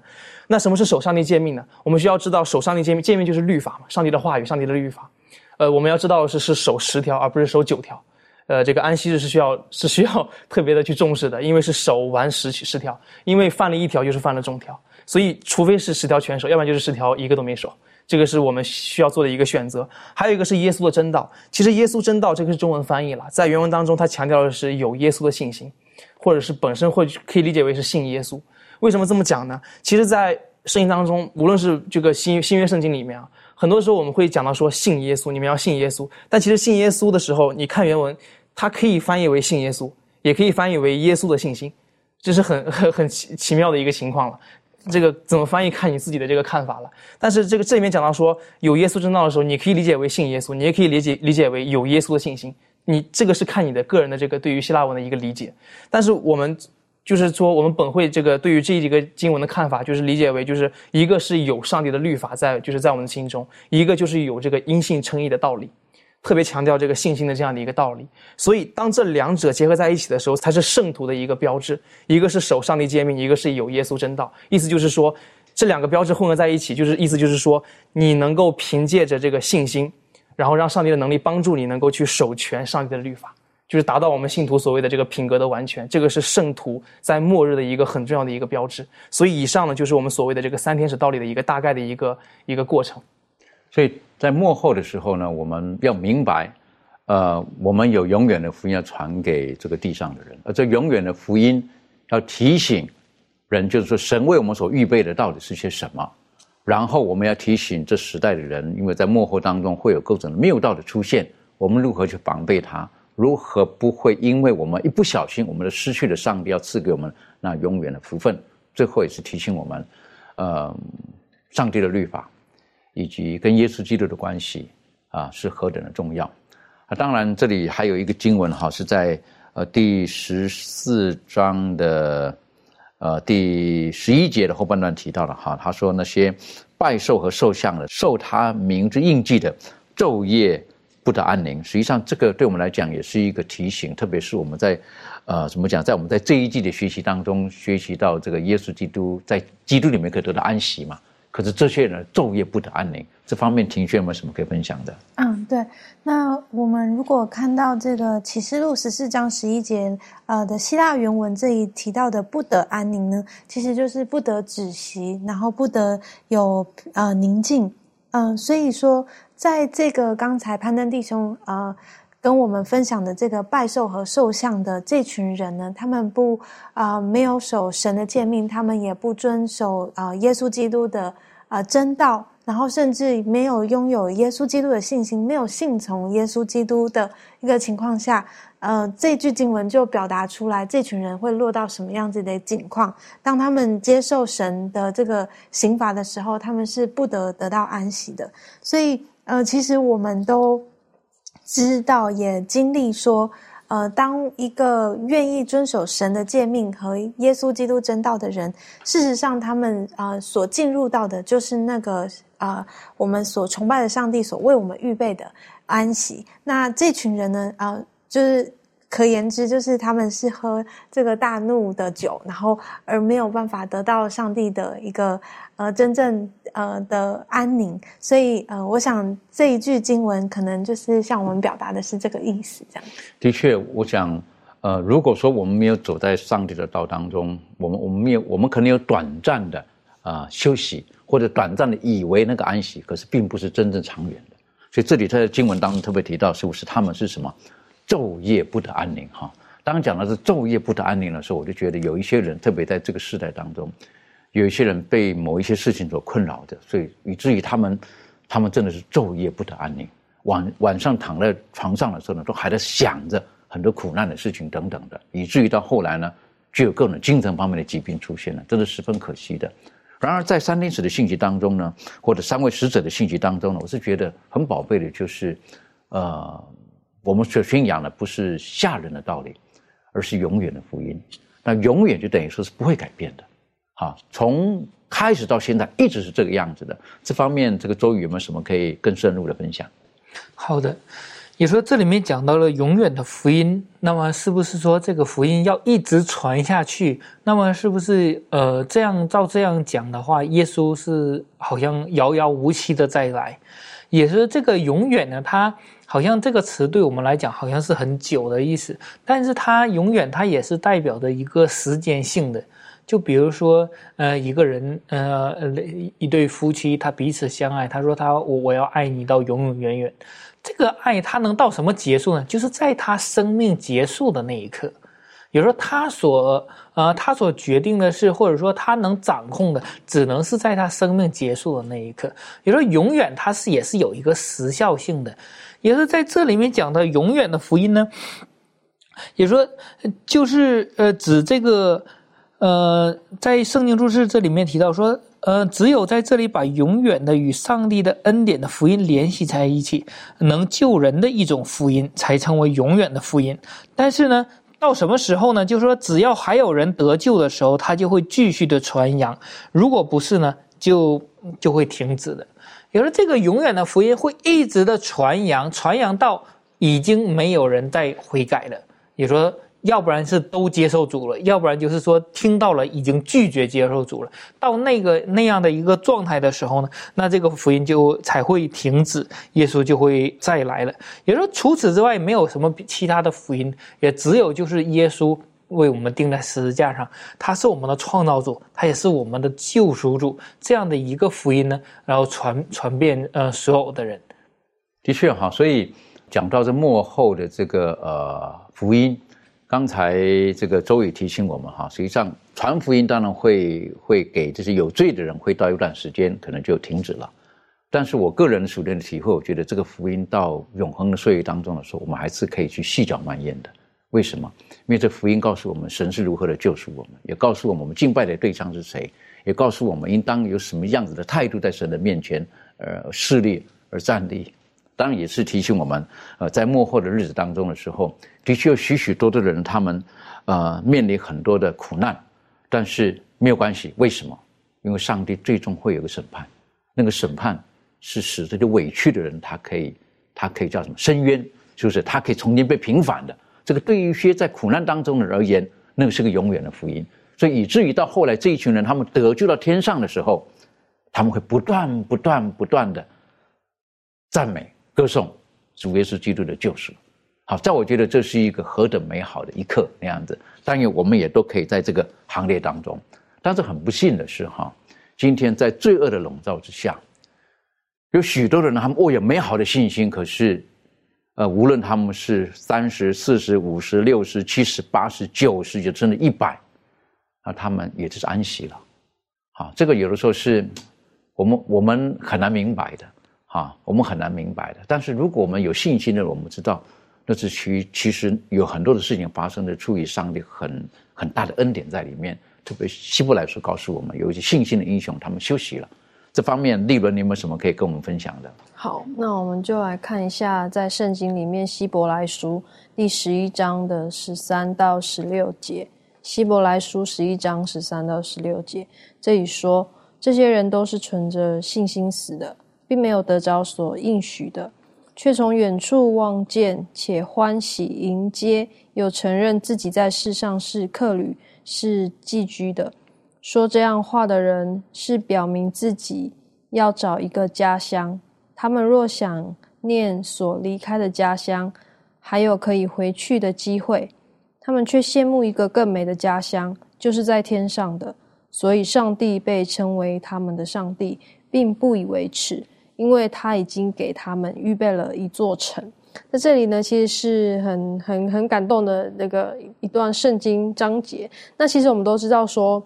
S6: 那什么是守上帝诫命呢？我们需要知道守上帝诫命，诫命就是律法嘛，上帝的话语，上帝的律法。呃，我们要知道的是是守十条，而不是守九条。呃，这个安息日是需要是需要 特别的去重视的，因为是守完十十条，因为犯了一条就是犯了众条。所以，除非是十条全守，要不然就是十条一个都没守。这个是我们需要做的一个选择。还有一个是耶稣的真道。其实耶稣真道这个是中文翻译了，在原文当中，它强调的是有耶稣的信心，或者是本身会可以理解为是信耶稣。为什么这么讲呢？其实，在圣经当中，无论是这个新新约圣经里面啊，很多时候我们会讲到说信耶稣，你们要信耶稣。但其实信耶稣的时候，你看原文，它可以翻译为信耶稣，也可以翻译为耶稣的信心，这是很很很奇奇妙的一个情况了。这个怎么翻译，看你自己的这个看法了。但是这个这里面讲到说有耶稣正道的时候，你可以理解为信耶稣，你也可以理解理解为有耶稣的信心。你这个是看你的个人的这个对于希腊文的一个理解。但是我们就是说，我们本会这个对于这几个经文的看法，就是理解为就是一个是有上帝的律法在，就是在我们的心中；一个就是有这个因信称义的道理。特别强调这个信心的这样的一个道理，所以当这两者结合在一起的时候，才是圣徒的一个标志。一个是守上帝诫命，一个是有耶稣真道。意思就是说，这两个标志混合在一起，就是意思就是说，你能够凭借着这个信心，然后让上帝的能力帮助你，能够去守全上帝的律法，就是达到我们信徒所谓的这个品格的完全。这个是圣徒在末日的一个很重要的一个标志。所以以上呢，就是我们所谓的这个三天使道理的一个大概的一个一个过程。
S3: 所以在幕后的时候呢，我们要明白，呃，我们有永远的福音要传给这个地上的人，而这永远的福音要提醒人，就是说神为我们所预备的到底是些什么。然后我们要提醒这时代的人，因为在幕后当中会有各种谬道的出现，我们如何去防备它？如何不会因为我们一不小心，我们的失去了上帝要赐给我们那永远的福分？最后也是提醒我们，呃，上帝的律法。以及跟耶稣基督的关系啊，是何等的重要啊！当然，这里还有一个经文哈，是在呃第十四章的呃第十一节的后半段提到的哈。他说那些拜受和受像的，受他名之印记的，昼夜不得安宁。实际上，这个对我们来讲也是一个提醒，特别是我们在呃怎么讲，在我们在这一季的学习当中，学习到这个耶稣基督在基督里面可以得到安息嘛。可是这些人昼夜不得安宁。这方面，庭轩有没有什么可以分享的？
S7: 嗯，对。那我们如果看到这个启示录十四章十一节呃的希腊原文这里提到的不得安宁呢，其实就是不得止息，然后不得有呃宁静。嗯，所以说在这个刚才攀登弟兄呃。跟我们分享的这个拜寿和寿像的这群人呢，他们不啊没有守神的诫命，他们也不遵守啊耶稣基督的啊真道，然后甚至没有拥有耶稣基督的信心，没有信从耶稣基督的一个情况下，呃，这句经文就表达出来，这群人会落到什么样子的境况？当他们接受神的这个刑罚的时候，他们是不得得到安息的。所以，呃，其实我们都。知道也经历说，呃，当一个愿意遵守神的诫命和耶稣基督真道的人，事实上他们啊所进入到的就是那个啊我们所崇拜的上帝所为我们预备的安息。那这群人呢啊，就是可言之，就是他们是喝这个大怒的酒，然后而没有办法得到上帝的一个。呃，真正呃的安宁，所以呃，我想这一句经文可能就是向我们表达的是这个意思，这样。
S3: 的确，我想，呃，如果说我们没有走在上帝的道当中，我们我们没有，我们可能有短暂的啊休息，或者短暂的以为那个安息，可是并不是真正长远的。所以这里在经文当中特别提到，是不是他们是什么昼夜不得安宁？哈，当讲的是昼夜不得安宁的时候，我就觉得有一些人，特别在这个时代当中。有一些人被某一些事情所困扰的，所以以至于他们，他们真的是昼夜不得安宁。晚晚上躺在床上的时候呢，都还在想着很多苦难的事情等等的，以至于到后来呢，就有各种精神方面的疾病出现了，这是十分可惜的。然而在三天使的信息当中呢，或者三位使者的信息当中呢，我是觉得很宝贝的，就是，呃，我们所宣扬的不是吓人的道理，而是永远的福音。那永远就等于说是不会改变的。啊，从开始到现在一直是这个样子的。这方面，这个周宇有没有什么可以更深入的分享？
S4: 好的，你说这里面讲到了永远的福音，那么是不是说这个福音要一直传下去？那么是不是呃这样照这样讲的话，耶稣是好像遥遥无期的再来？也是这个永远呢？它好像这个词对我们来讲好像是很久的意思，但是它永远它也是代表着一个时间性的。就比如说，呃，一个人，呃，一对夫妻，他彼此相爱，他说他我我要爱你到永永远远，这个爱他能到什么结束呢？就是在他生命结束的那一刻，有时候他所，呃，他所决定的是，或者说他能掌控的，只能是在他生命结束的那一刻。有时候永远它是也是有一个时效性的，也是在这里面讲的永远的福音呢，也说就是呃指这个。呃，在圣经注释这里面提到说，呃，只有在这里把永远的与上帝的恩典的福音联系在一起，能救人的一种福音，才称为永远的福音。但是呢，到什么时候呢？就是说，只要还有人得救的时候，他就会继续的传扬；如果不是呢，就就会停止的。有了这个永远的福音会一直的传扬，传扬到已经没有人再悔改了。也说。要不然是都接受主了，要不然就是说听到了已经拒绝接受主了。到那个那样的一个状态的时候呢，那这个福音就才会停止，耶稣就会再来了。也说除此之外没有什么其他的福音，也只有就是耶稣为我们钉在十字架上，他是我们的创造主，他也是我们的救赎主，这样的一个福音呢，然后传传遍呃所有的人。
S3: 的确哈，所以讲到这幕后的这个呃福音。刚才这个周宇提醒我们哈，实际上传福音当然会会给这些有罪的人会到一段时间可能就停止了，但是我个人属灵的体会，我觉得这个福音到永恒的岁月当中的时候，我们还是可以去细嚼慢咽的。为什么？因为这福音告诉我们神是如何的救赎我们，也告诉我们我们敬拜的对象是谁，也告诉我们应当有什么样子的态度在神的面前，呃，势立而站立。当然也是提醒我们，呃，在幕后的日子当中的时候，的确有许许多多的人，他们，呃，面临很多的苦难，但是没有关系。为什么？因为上帝最终会有个审判，那个审判是使这些委屈的人，他可以，他可以叫什么？深渊，就是他可以重新被平反的。这个对于一些在苦难当中的人而言，那个是个永远的福音。所以以至于到后来这一群人他们得救到天上的时候，他们会不断、不断、不断的赞美、歌颂主耶稣基督的救赎。好，在我觉得这是一个何等美好的一刻那样子。但愿我们也都可以在这个行列当中。但是很不幸的是，哈，今天在罪恶的笼罩之下，有许多人他们握有美好的信心，可是，呃，无论他们是三十、四十、五十、六十、七十、八十、九十，就真的一百，啊，他们也就是安息了。啊，这个有的时候是我们我们很难明白的，哈，我们很难明白的。但是如果我们有信心的，我们知道。那是其其实有很多的事情发生的，出于上帝很很大的恩典在里面。特别希伯来书告诉我们，有一些信心的英雄，他们休息了。这方面，利伦，你有没有什么可以跟我们分享的？
S8: 好，那我们就来看一下，在圣经里面，希伯来书第十一章的十三到十六节。希伯来书十一章十三到十六节，这里说，这些人都是存着信心死的，并没有得着所应许的。却从远处望见，且欢喜迎接，又承认自己在世上是客旅，是寄居的。说这样话的人，是表明自己要找一个家乡。他们若想念所离开的家乡，还有可以回去的机会，他们却羡慕一个更美的家乡，就是在天上的。所以，上帝被称为他们的上帝，并不以为耻。因为他已经给他们预备了一座城，在这里呢，其实是很很很感动的那个一段圣经章节。那其实我们都知道说，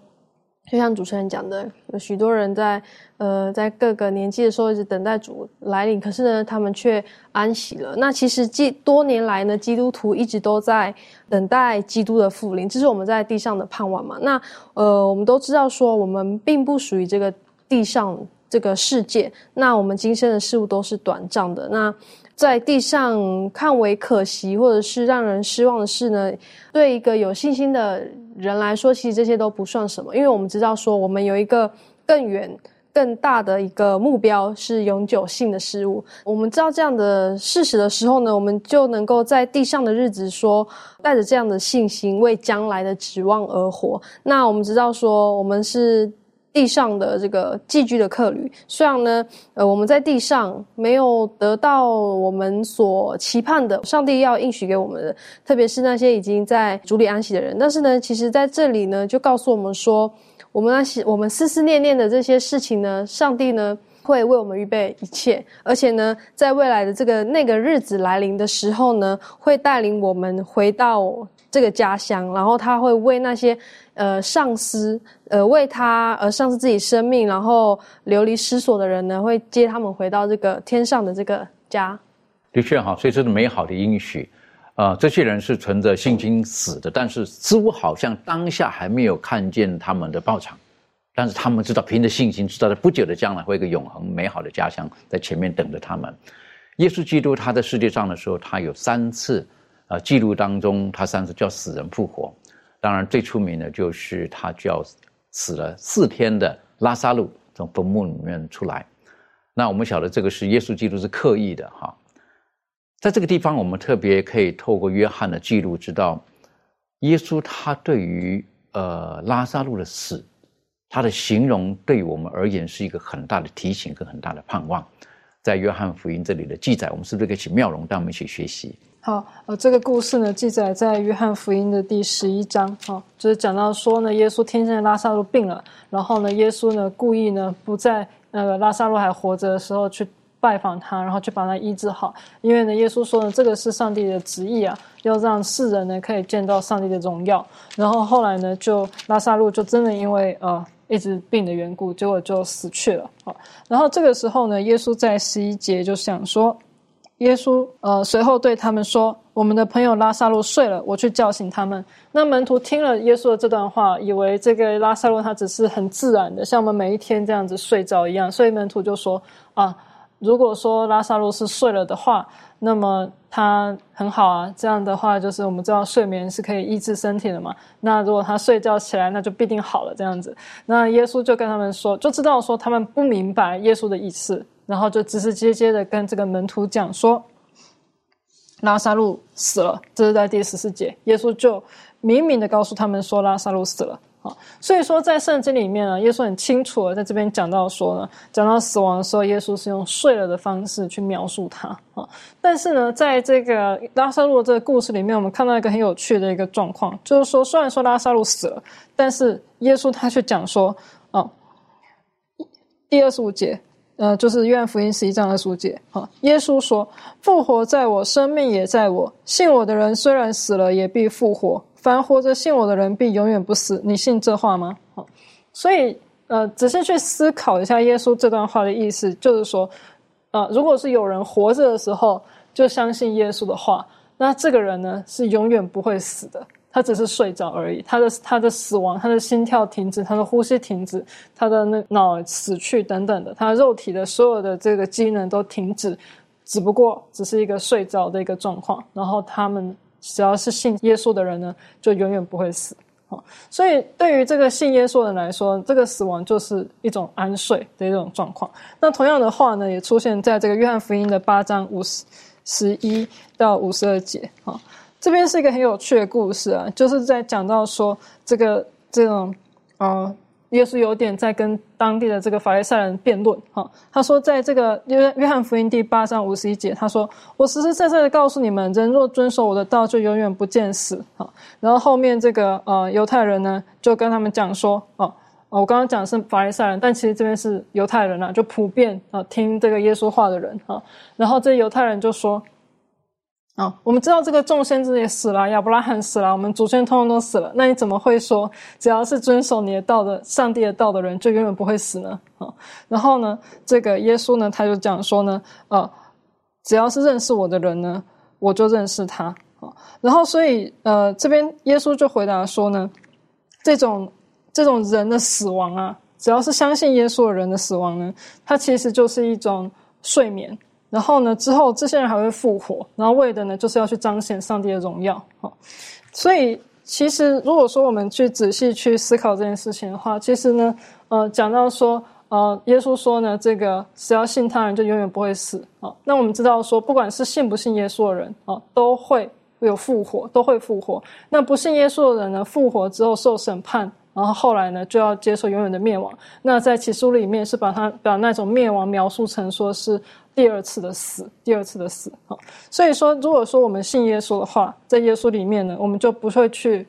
S8: 就像主持人讲的，有许多人在呃在各个年纪的时候一直等待主来临，可是呢，他们却安息了。那其实基多年来呢，基督徒一直都在等待基督的复临，这是我们在地上的盼望嘛。那呃，我们都知道说，我们并不属于这个地上。这个世界，那我们今生的事物都是短暂的。那在地上看为可惜或者是让人失望的事呢？对一个有信心的人来说，其实这些都不算什么，因为我们知道说，我们有一个更远、更大的一个目标是永久性的事物。我们知道这样的事实的时候呢，我们就能够在地上的日子说，带着这样的信心，为将来的指望而活。那我们知道说，我们是。地上的这个寄居的客旅，虽然呢，呃，我们在地上没有得到我们所期盼的，上帝要应许给我们的，特别是那些已经在主里安息的人。但是呢，其实在这里呢，就告诉我们说，我们那些我们思思念念的这些事情呢，上帝呢会为我们预备一切，而且呢，在未来的这个那个日子来临的时候呢，会带领我们回到这个家乡，然后他会为那些。呃，丧失呃为他而丧失自己生命，然后流离失所的人呢，会接他们回到这个天上的这个家。
S3: 的确哈，所以这是美好的应许。啊，这些人是存着信心死的，但是似乎好像当下还没有看见他们的报偿，但是他们知道凭着信心，知道在不久的将来会有一个永恒美好的家乡在前面等着他们。耶稣基督他在世界上的时候，他有三次啊记录当中，他三次叫死人复活。当然，最出名的就是他叫死了四天的拉萨路从坟墓里面出来。那我们晓得这个是耶稣基督是刻意的哈。在这个地方，我们特别可以透过约翰的记录知道，耶稣他对于呃拉萨路的死，他的形容对于我们而言是一个很大的提醒跟很大的盼望。在约翰福音这里的记载，我们是不是可以请妙容带我们一起学习？
S5: 好，呃，这个故事呢，记载在约翰福音的第十一章，哈，就是讲到说呢，耶稣天生拉萨路病了，然后呢，耶稣呢故意呢不在那个拉萨路还活着的时候去拜访他，然后去把他医治好，因为呢，耶稣说呢，这个是上帝的旨意啊，要让世人呢可以见到上帝的荣耀。然后后来呢，就拉萨路就真的因为呃一直病的缘故，结果就死去了。好，然后这个时候呢，耶稣在十一节就想说。耶稣呃随后对他们说：“我们的朋友拉萨路睡了，我去叫醒他们。”那门徒听了耶稣的这段话，以为这个拉萨路他只是很自然的，像我们每一天这样子睡着一样，所以门徒就说：“啊，如果说拉萨路是睡了的话，那么他很好啊。这样的话，就是我们知道睡眠是可以医治身体的嘛。那如果他睡觉起来，那就必定好了。这样子，那耶稣就跟他们说，就知道说他们不明白耶稣的意思。”然后就直直接接的跟这个门徒讲说，拉萨路死了，这是在第十四节，耶稣就明明的告诉他们说拉萨路死了。啊。所以说，在圣经里面呢，耶稣很清楚的在这边讲到说呢，讲到死亡的时候，耶稣是用睡了的方式去描述他啊。但是呢，在这个拉萨路这个故事里面，我们看到一个很有趣的一个状况，就是说，虽然说拉萨路死了，但是耶稣他却讲说，啊，第二十五节。呃，就是约翰福音十一章二十五节，哈，耶稣说：“复活在我，生命也在我。信我的人虽然死了，也必复活；凡活着信我的人，必永远不死。你信这话吗？”好，所以呃，仔细去思考一下耶稣这段话的意思，就是说，呃，如果是有人活着的时候就相信耶稣的话，那这个人呢是永远不会死的。他只是睡着而已，他的他的死亡，他的心跳停止，他的呼吸停止，他的那脑死去等等的，他肉体的所有的这个机能都停止，只不过只是一个睡着的一个状况。然后他们只要是信耶稣的人呢，就永远不会死。好，所以对于这个信耶稣的人来说，这个死亡就是一种安睡的一种状况。那同样的话呢，也出现在这个约翰福音的八章五十十一到五十二节啊。这边是一个很有趣的故事啊，就是在讲到说这个这种，呃，耶稣有点在跟当地的这个法利赛人辩论哈。他说，在这个约约翰福音第八章五十一节，他说：“我实实在在的告诉你们，人若遵守我的道，就永远不见死。”哈。然后后面这个呃犹太人呢，就跟他们讲说：“哦，我刚刚讲是法利赛人，但其实这边是犹太人啊，就普遍啊听这个耶稣话的人啊。”然后这犹太人就说。啊，我们知道这个众先知也死了，亚伯拉罕死了，我们祖先通通都死了。那你怎么会说，只要是遵守你的道的、上帝的道的人，就永远不会死呢？啊，然后呢，这个耶稣呢，他就讲说呢，呃，只要是认识我的人呢，我就认识他。啊，然后所以呃，这边耶稣就回答说呢，这种这种人的死亡啊，只要是相信耶稣的人的死亡呢，它其实就是一种睡眠。然后呢？之后这些人还会复活，然后为的呢，就是要去彰显上帝的荣耀。哈，所以其实如果说我们去仔细去思考这件事情的话，其实呢，呃，讲到说，呃，耶稣说呢，这个只要信他人就永远不会死。啊，那我们知道说，不管是信不信耶稣的人，啊，都会有复活，都会复活。那不信耶稣的人呢，复活之后受审判。然后后来呢，就要接受永远的灭亡。那在起书里面是把它把那种灭亡描述成说是第二次的死，第二次的死。好，所以说，如果说我们信耶稣的话，在耶稣里面呢，我们就不会去。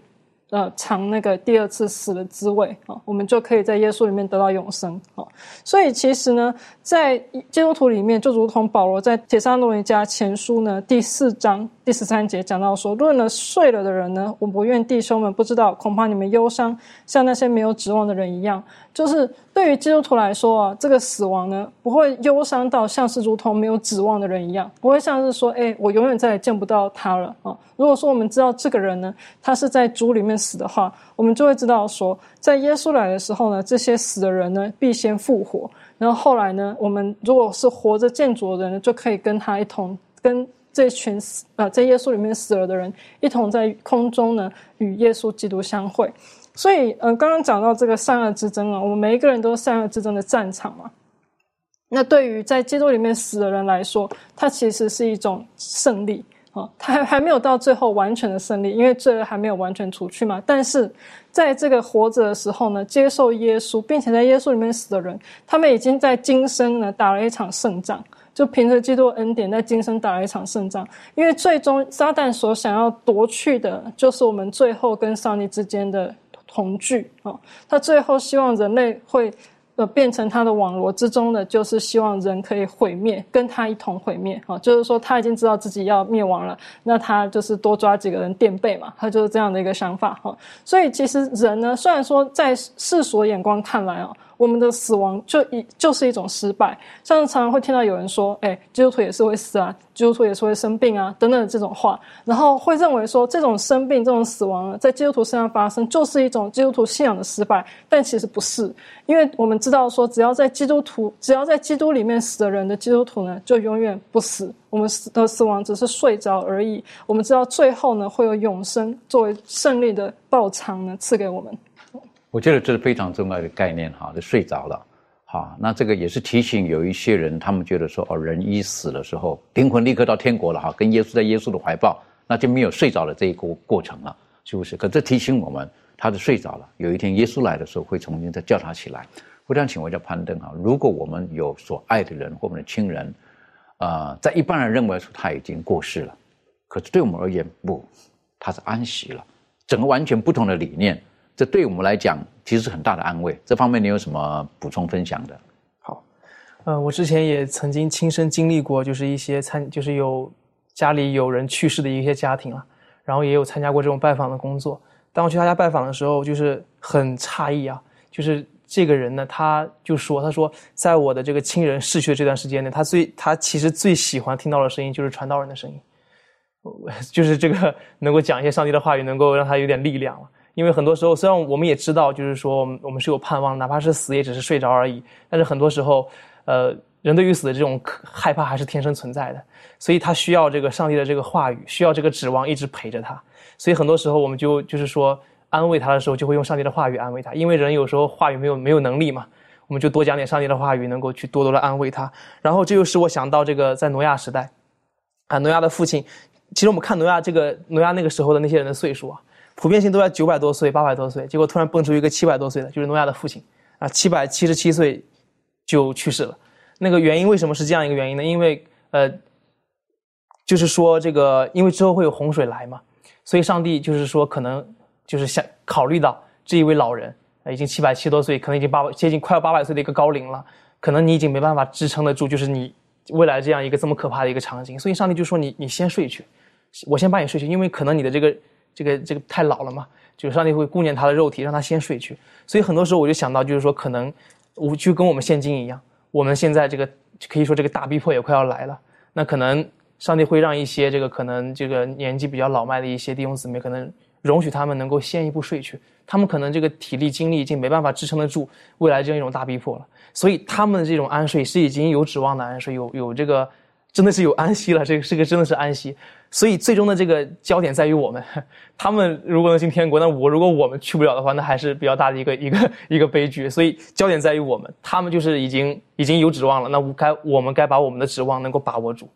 S5: 呃，尝那个第二次死的滋味啊，我们就可以在耶稣里面得到永生啊。所以其实呢，在基督徒里面，就如同保罗在铁撒诺尼迦前书呢第四章第十三节讲到说：“论了睡了的人呢，我不愿弟兄们不知道，恐怕你们忧伤，像那些没有指望的人一样。”就是对于基督徒来说啊，这个死亡呢，不会忧伤到像是如同没有指望的人一样，不会像是说，哎，我永远再也见不到他了啊。如果说我们知道这个人呢，他是在主里面死的话，我们就会知道说，在耶稣来的时候呢，这些死的人呢，必先复活，然后后来呢，我们如果是活着见主的人，就可以跟他一同，跟这群死啊，在耶稣里面死了的人，一同在空中呢，与耶稣基督相会。所以，呃，刚刚讲到这个善恶之争啊，我们每一个人都是善恶之争的战场嘛。那对于在基督里面死的人来说，他其实是一种胜利啊，他还还没有到最后完全的胜利，因为罪恶还没有完全除去嘛。但是在这个活着的时候呢，接受耶稣，并且在耶稣里面死的人，他们已经在今生呢打了一场胜仗，就凭着基督恩典，在今生打了一场胜仗。因为最终撒旦所想要夺去的，就是我们最后跟上帝之间的。同聚啊，他最后希望人类会呃变成他的网罗之中的，就是希望人可以毁灭，跟他一同毁灭啊。就是说他已经知道自己要灭亡了，那他就是多抓几个人垫背嘛，他就是这样的一个想法哈。所以其实人呢，虽然说在世俗眼光看来啊。我们的死亡就一就是一种失败，像常常会听到有人说：“哎，基督徒也是会死啊，基督徒也是会生病啊，等等的这种话。”然后会认为说这种生病、这种死亡呢在基督徒身上发生，就是一种基督徒信仰的失败。但其实不是，因为我们知道说，只要在基督徒，只要在基督里面死的人的基督徒呢，就永远不死。我们死的死亡只是睡着而已。我们知道最后呢，会有永生作为胜利的报偿呢，赐给我们。
S3: 我觉得这是非常重要的概念哈，就睡着了，好，那这个也是提醒有一些人，他们觉得说哦，人一死的时候，灵魂立刻到天国了哈，跟耶稣在耶稣的怀抱，那就没有睡着的这一个过程了，是不是？可这提醒我们，他就睡着了。有一天耶稣来的时候，会重新再叫他起来。我想请问一下攀登哈，如果我们有所爱的人或我们的亲人，啊，在一般人认为说他已经过世了，可是对我们而言不，他是安息了，整个完全不同的理念，这对我们来讲其实是很大的安慰。这方面你有什么补充分享的？
S6: 好，呃，我之前也曾经亲身经历过，就是一些参，就是有家里有人去世的一些家庭啊，然后也有参加过这种拜访的工作。当我去他家拜访的时候，就是很诧异啊，就是。这个人呢，他就说：“他说，在我的这个亲人逝去的这段时间内，他最他其实最喜欢听到的声音就是传道人的声音，就是这个能够讲一些上帝的话语，能够让他有点力量了。因为很多时候，虽然我们也知道，就是说我们是有盼望，哪怕是死，也只是睡着而已。但是很多时候，呃，人对于死的这种害怕还是天生存在的，所以他需要这个上帝的这个话语，需要这个指望一直陪着他。所以很多时候，我们就就是说。”安慰他的时候，就会用上帝的话语安慰他，因为人有时候话语没有没有能力嘛，我们就多讲点上帝的话语，能够去多多的安慰他。然后这又使我想到这个在挪亚时代，啊，挪亚的父亲，其实我们看挪亚这个挪亚那个时候的那些人的岁数啊，普遍性都在九百多岁、八百多岁，结果突然蹦出一个七百多岁的，就是诺亚的父亲，啊，七百七十七岁就去世了。那个原因为什么是这样一个原因呢？因为呃，就是说这个因为之后会有洪水来嘛，所以上帝就是说可能。就是想考虑到这一位老人啊，已经七百七多岁，可能已经八接近快要八百岁的一个高龄了，可能你已经没办法支撑得住，就是你未来这样一个这么可怕的一个场景。所以上帝就说你你先睡去，我先把你睡去，因为可能你的这个这个这个太老了嘛，就上帝会顾念他的肉体，让他先睡去。所以很多时候我就想到，就是说可能我就跟我们现今一样，我们现在这个可以说这个大逼迫也快要来了，那可能上帝会让一些这个可能这个年纪比较老迈的一些弟兄姊妹可能。容许他们能够先一步睡去，他们可能这个体力精力已经没办法支撑得住未来这样一种大逼迫了，所以他们的这种安睡是已经有指望的安睡，有有这个真的是有安息了，这个这个真的是安息。所以最终的这个焦点在于我们，他们如果能进天国，那我如果我们去不了的话，那还是比较大的一个一个 一个悲剧。所以焦点在于我们，他们就是已经已经有指望了，那我该我们该把我们的指望能够把握住。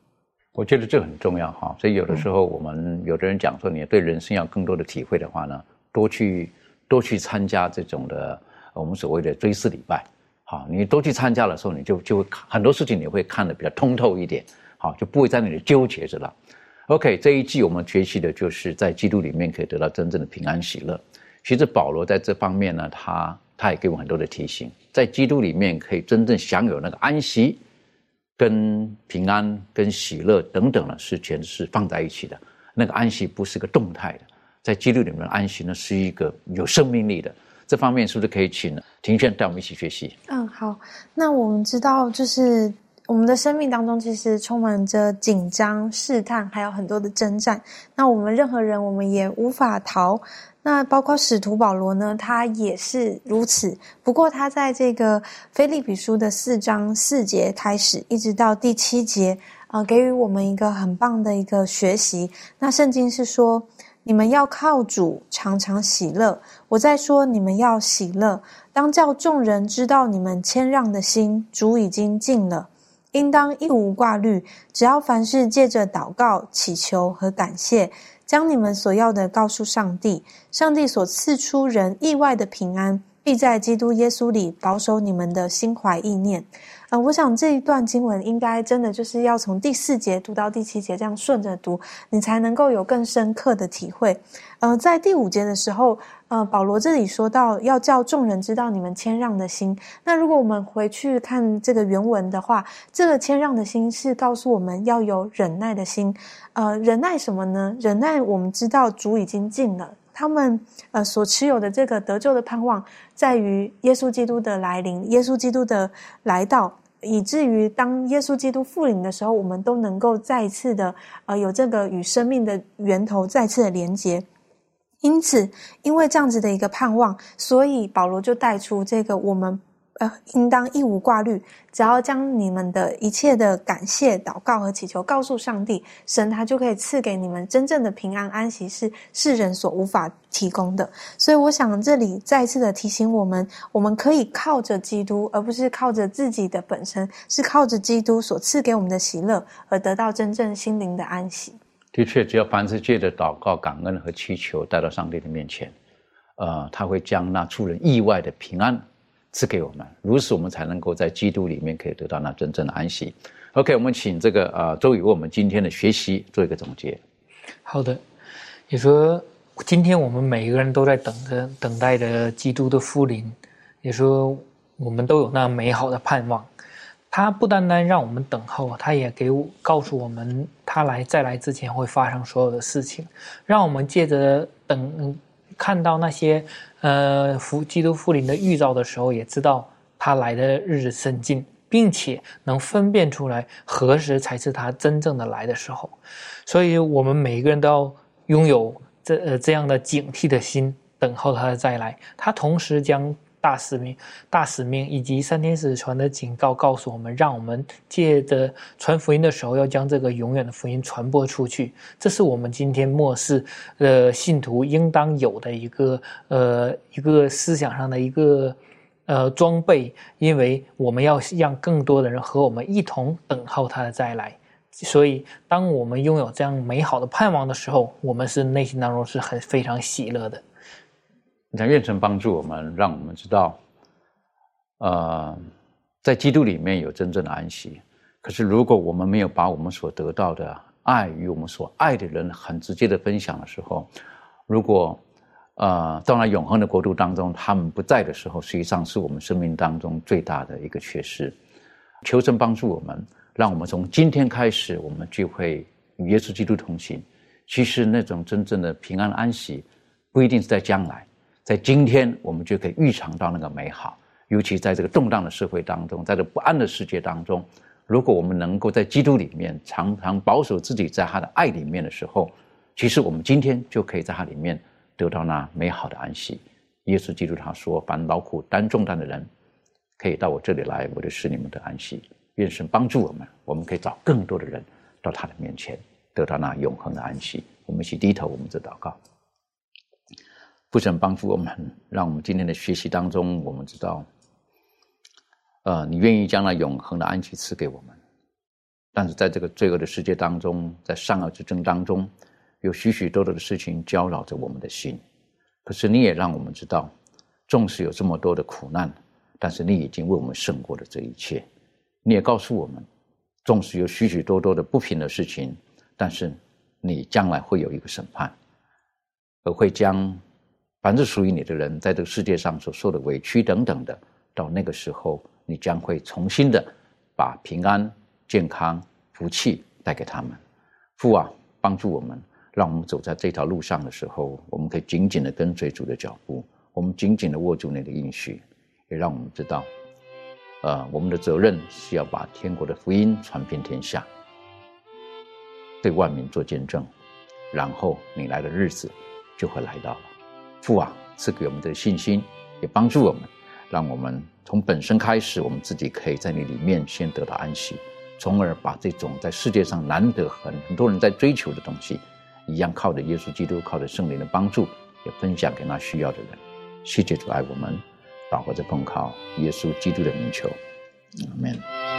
S3: 我觉得这很重要哈，所以有的时候我们有的人讲说，你对人生要更多的体会的话呢，多去多去参加这种的我们所谓的追思礼拜，好，你多去参加的时候，你就就会很多事情你会看得比较通透一点，好，就不会在那里纠结着了。OK，这一季我们学习的就是在基督里面可以得到真正的平安喜乐。其实保罗在这方面呢，他他也给我很多的提醒，在基督里面可以真正享有那个安息。跟平安、跟喜乐等等呢，是全是放在一起的。那个安息不是个动态的，在基督里面的安息呢，是一个有生命力的。这方面是不是可以请庭轩带我们一起学习？
S7: 嗯，好。那我们知道，就是我们的生命当中，其实充满着紧张、试探，还有很多的征战。那我们任何人，我们也无法逃。那包括使徒保罗呢，他也是如此。不过他在这个菲利比书的四章四节开始，一直到第七节，啊，给予我们一个很棒的一个学习。那圣经是说，你们要靠主常常喜乐。我在说，你们要喜乐，当叫众人知道你们谦让的心，主已经尽了，应当一无挂虑，只要凡事借着祷告、祈求和感谢。将你们所要的告诉上帝，上帝所赐出人意外的平安，必在基督耶稣里保守你们的心怀意念。啊，我想这一段经文应该真的就是要从第四节读到第七节，这样顺着读，你才能够有更深刻的体会。呃，在第五节的时候。呃，保罗这里说到要叫众人知道你们谦让的心。那如果我们回去看这个原文的话，这个谦让的心是告诉我们要有忍耐的心。呃，忍耐什么呢？忍耐我们知道主已经尽了，他们呃所持有的这个得救的盼望，在于耶稣基督的来临，耶稣基督的来到，以至于当耶稣基督复临的时候，我们都能够再次的呃有这个与生命的源头再次的连接。因此，因为这样子的一个盼望，所以保罗就带出这个：我们呃，应当一无挂虑，只要将你们的一切的感谢、祷告和祈求告诉上帝，神他就可以赐给你们真正的平安安息，是世人所无法提供的。所以，我想这里再次的提醒我们：我们可以靠着基督，而不是靠着自己的本身，是靠着基督所赐给我们的喜乐，而得到真正心灵的安息。
S3: 的确，只要凡事借着祷告、感恩和祈求带到上帝的面前，呃，他会将那出人意外的平安赐给我们，如此我们才能够在基督里面可以得到那真正的安息。OK，我们请这个呃周宇为我们今天的学习做一个总结。
S4: 好的，你说今天我们每一个人都在等着等待着基督的复临，也说我们都有那美好的盼望。他不单单让我们等候，他也给我告诉我们，他来再来之前会发生所有的事情，让我们借着等看到那些呃福基督复临的预兆的时候，也知道他来的日子甚近，并且能分辨出来何时才是他真正的来的时候。所以，我们每一个人都要拥有这呃这样的警惕的心，等候他的再来。他同时将。大使命、大使命以及三天使传的警告，告诉我们，让我们借着传福音的时候，要将这个永远的福音传播出去。这是我们今天末世的信徒应当有的一个呃一个思想上的一个呃装备，因为我们要让更多的人和我们一同等候他的再来。所以，当我们拥有这样美好的盼望的时候，我们是内心当中是很非常喜乐的。
S3: 你看，愿神帮助我们，让我们知道，呃，在基督里面有真正的安息。可是，如果我们没有把我们所得到的爱与我们所爱的人很直接的分享的时候，如果呃到了永恒的国度当中，他们不在的时候，实际上是我们生命当中最大的一个缺失。求神帮助我们，让我们从今天开始，我们就会与耶稣基督同行。其实，那种真正的平安安息，不一定是在将来。在今天，我们就可以预尝到那个美好。尤其在这个动荡的社会当中，在这不安的世界当中，如果我们能够在基督里面常常保守自己在他的爱里面的时候，其实我们今天就可以在他里面得到那美好的安息。耶稣基督他说：“凡劳苦担重担的人，可以到我这里来，我就使你们得安息。”愿神帮助我们，我们可以找更多的人到他的面前，得到那永恒的安息。我们一起低头，我们做祷告。不神帮助我们，让我们今天的学习当中，我们知道，呃，你愿意将那永恒的安息赐给我们。但是在这个罪恶的世界当中，在善恶之争当中，有许许多多的事情搅扰着我们的心。可是你也让我们知道，纵使有这么多的苦难，但是你已经为我们胜过了这一切。你也告诉我们，纵使有许许多多的不平的事情，但是你将来会有一个审判，而会将。凡是属于你的人，在这个世界上所受的委屈等等的，到那个时候，你将会重新的把平安、健康、福气带给他们。父啊，帮助我们，让我们走在这条路上的时候，我们可以紧紧的跟随主的脚步，我们紧紧的握住你的应许，也让我们知道，呃，我们的责任是要把天国的福音传遍天下，对万民做见证，然后你来的日子就会来到了。父啊，赐给我们的信心，也帮助我们，让我们从本身开始，我们自己可以在你里面先得到安息，从而把这种在世界上难得很很多人在追求的东西，一样靠着耶稣基督，靠着圣灵的帮助，也分享给那需要的人。谢谢主爱我们，祷告着奉靠耶稣基督的名求，阿门。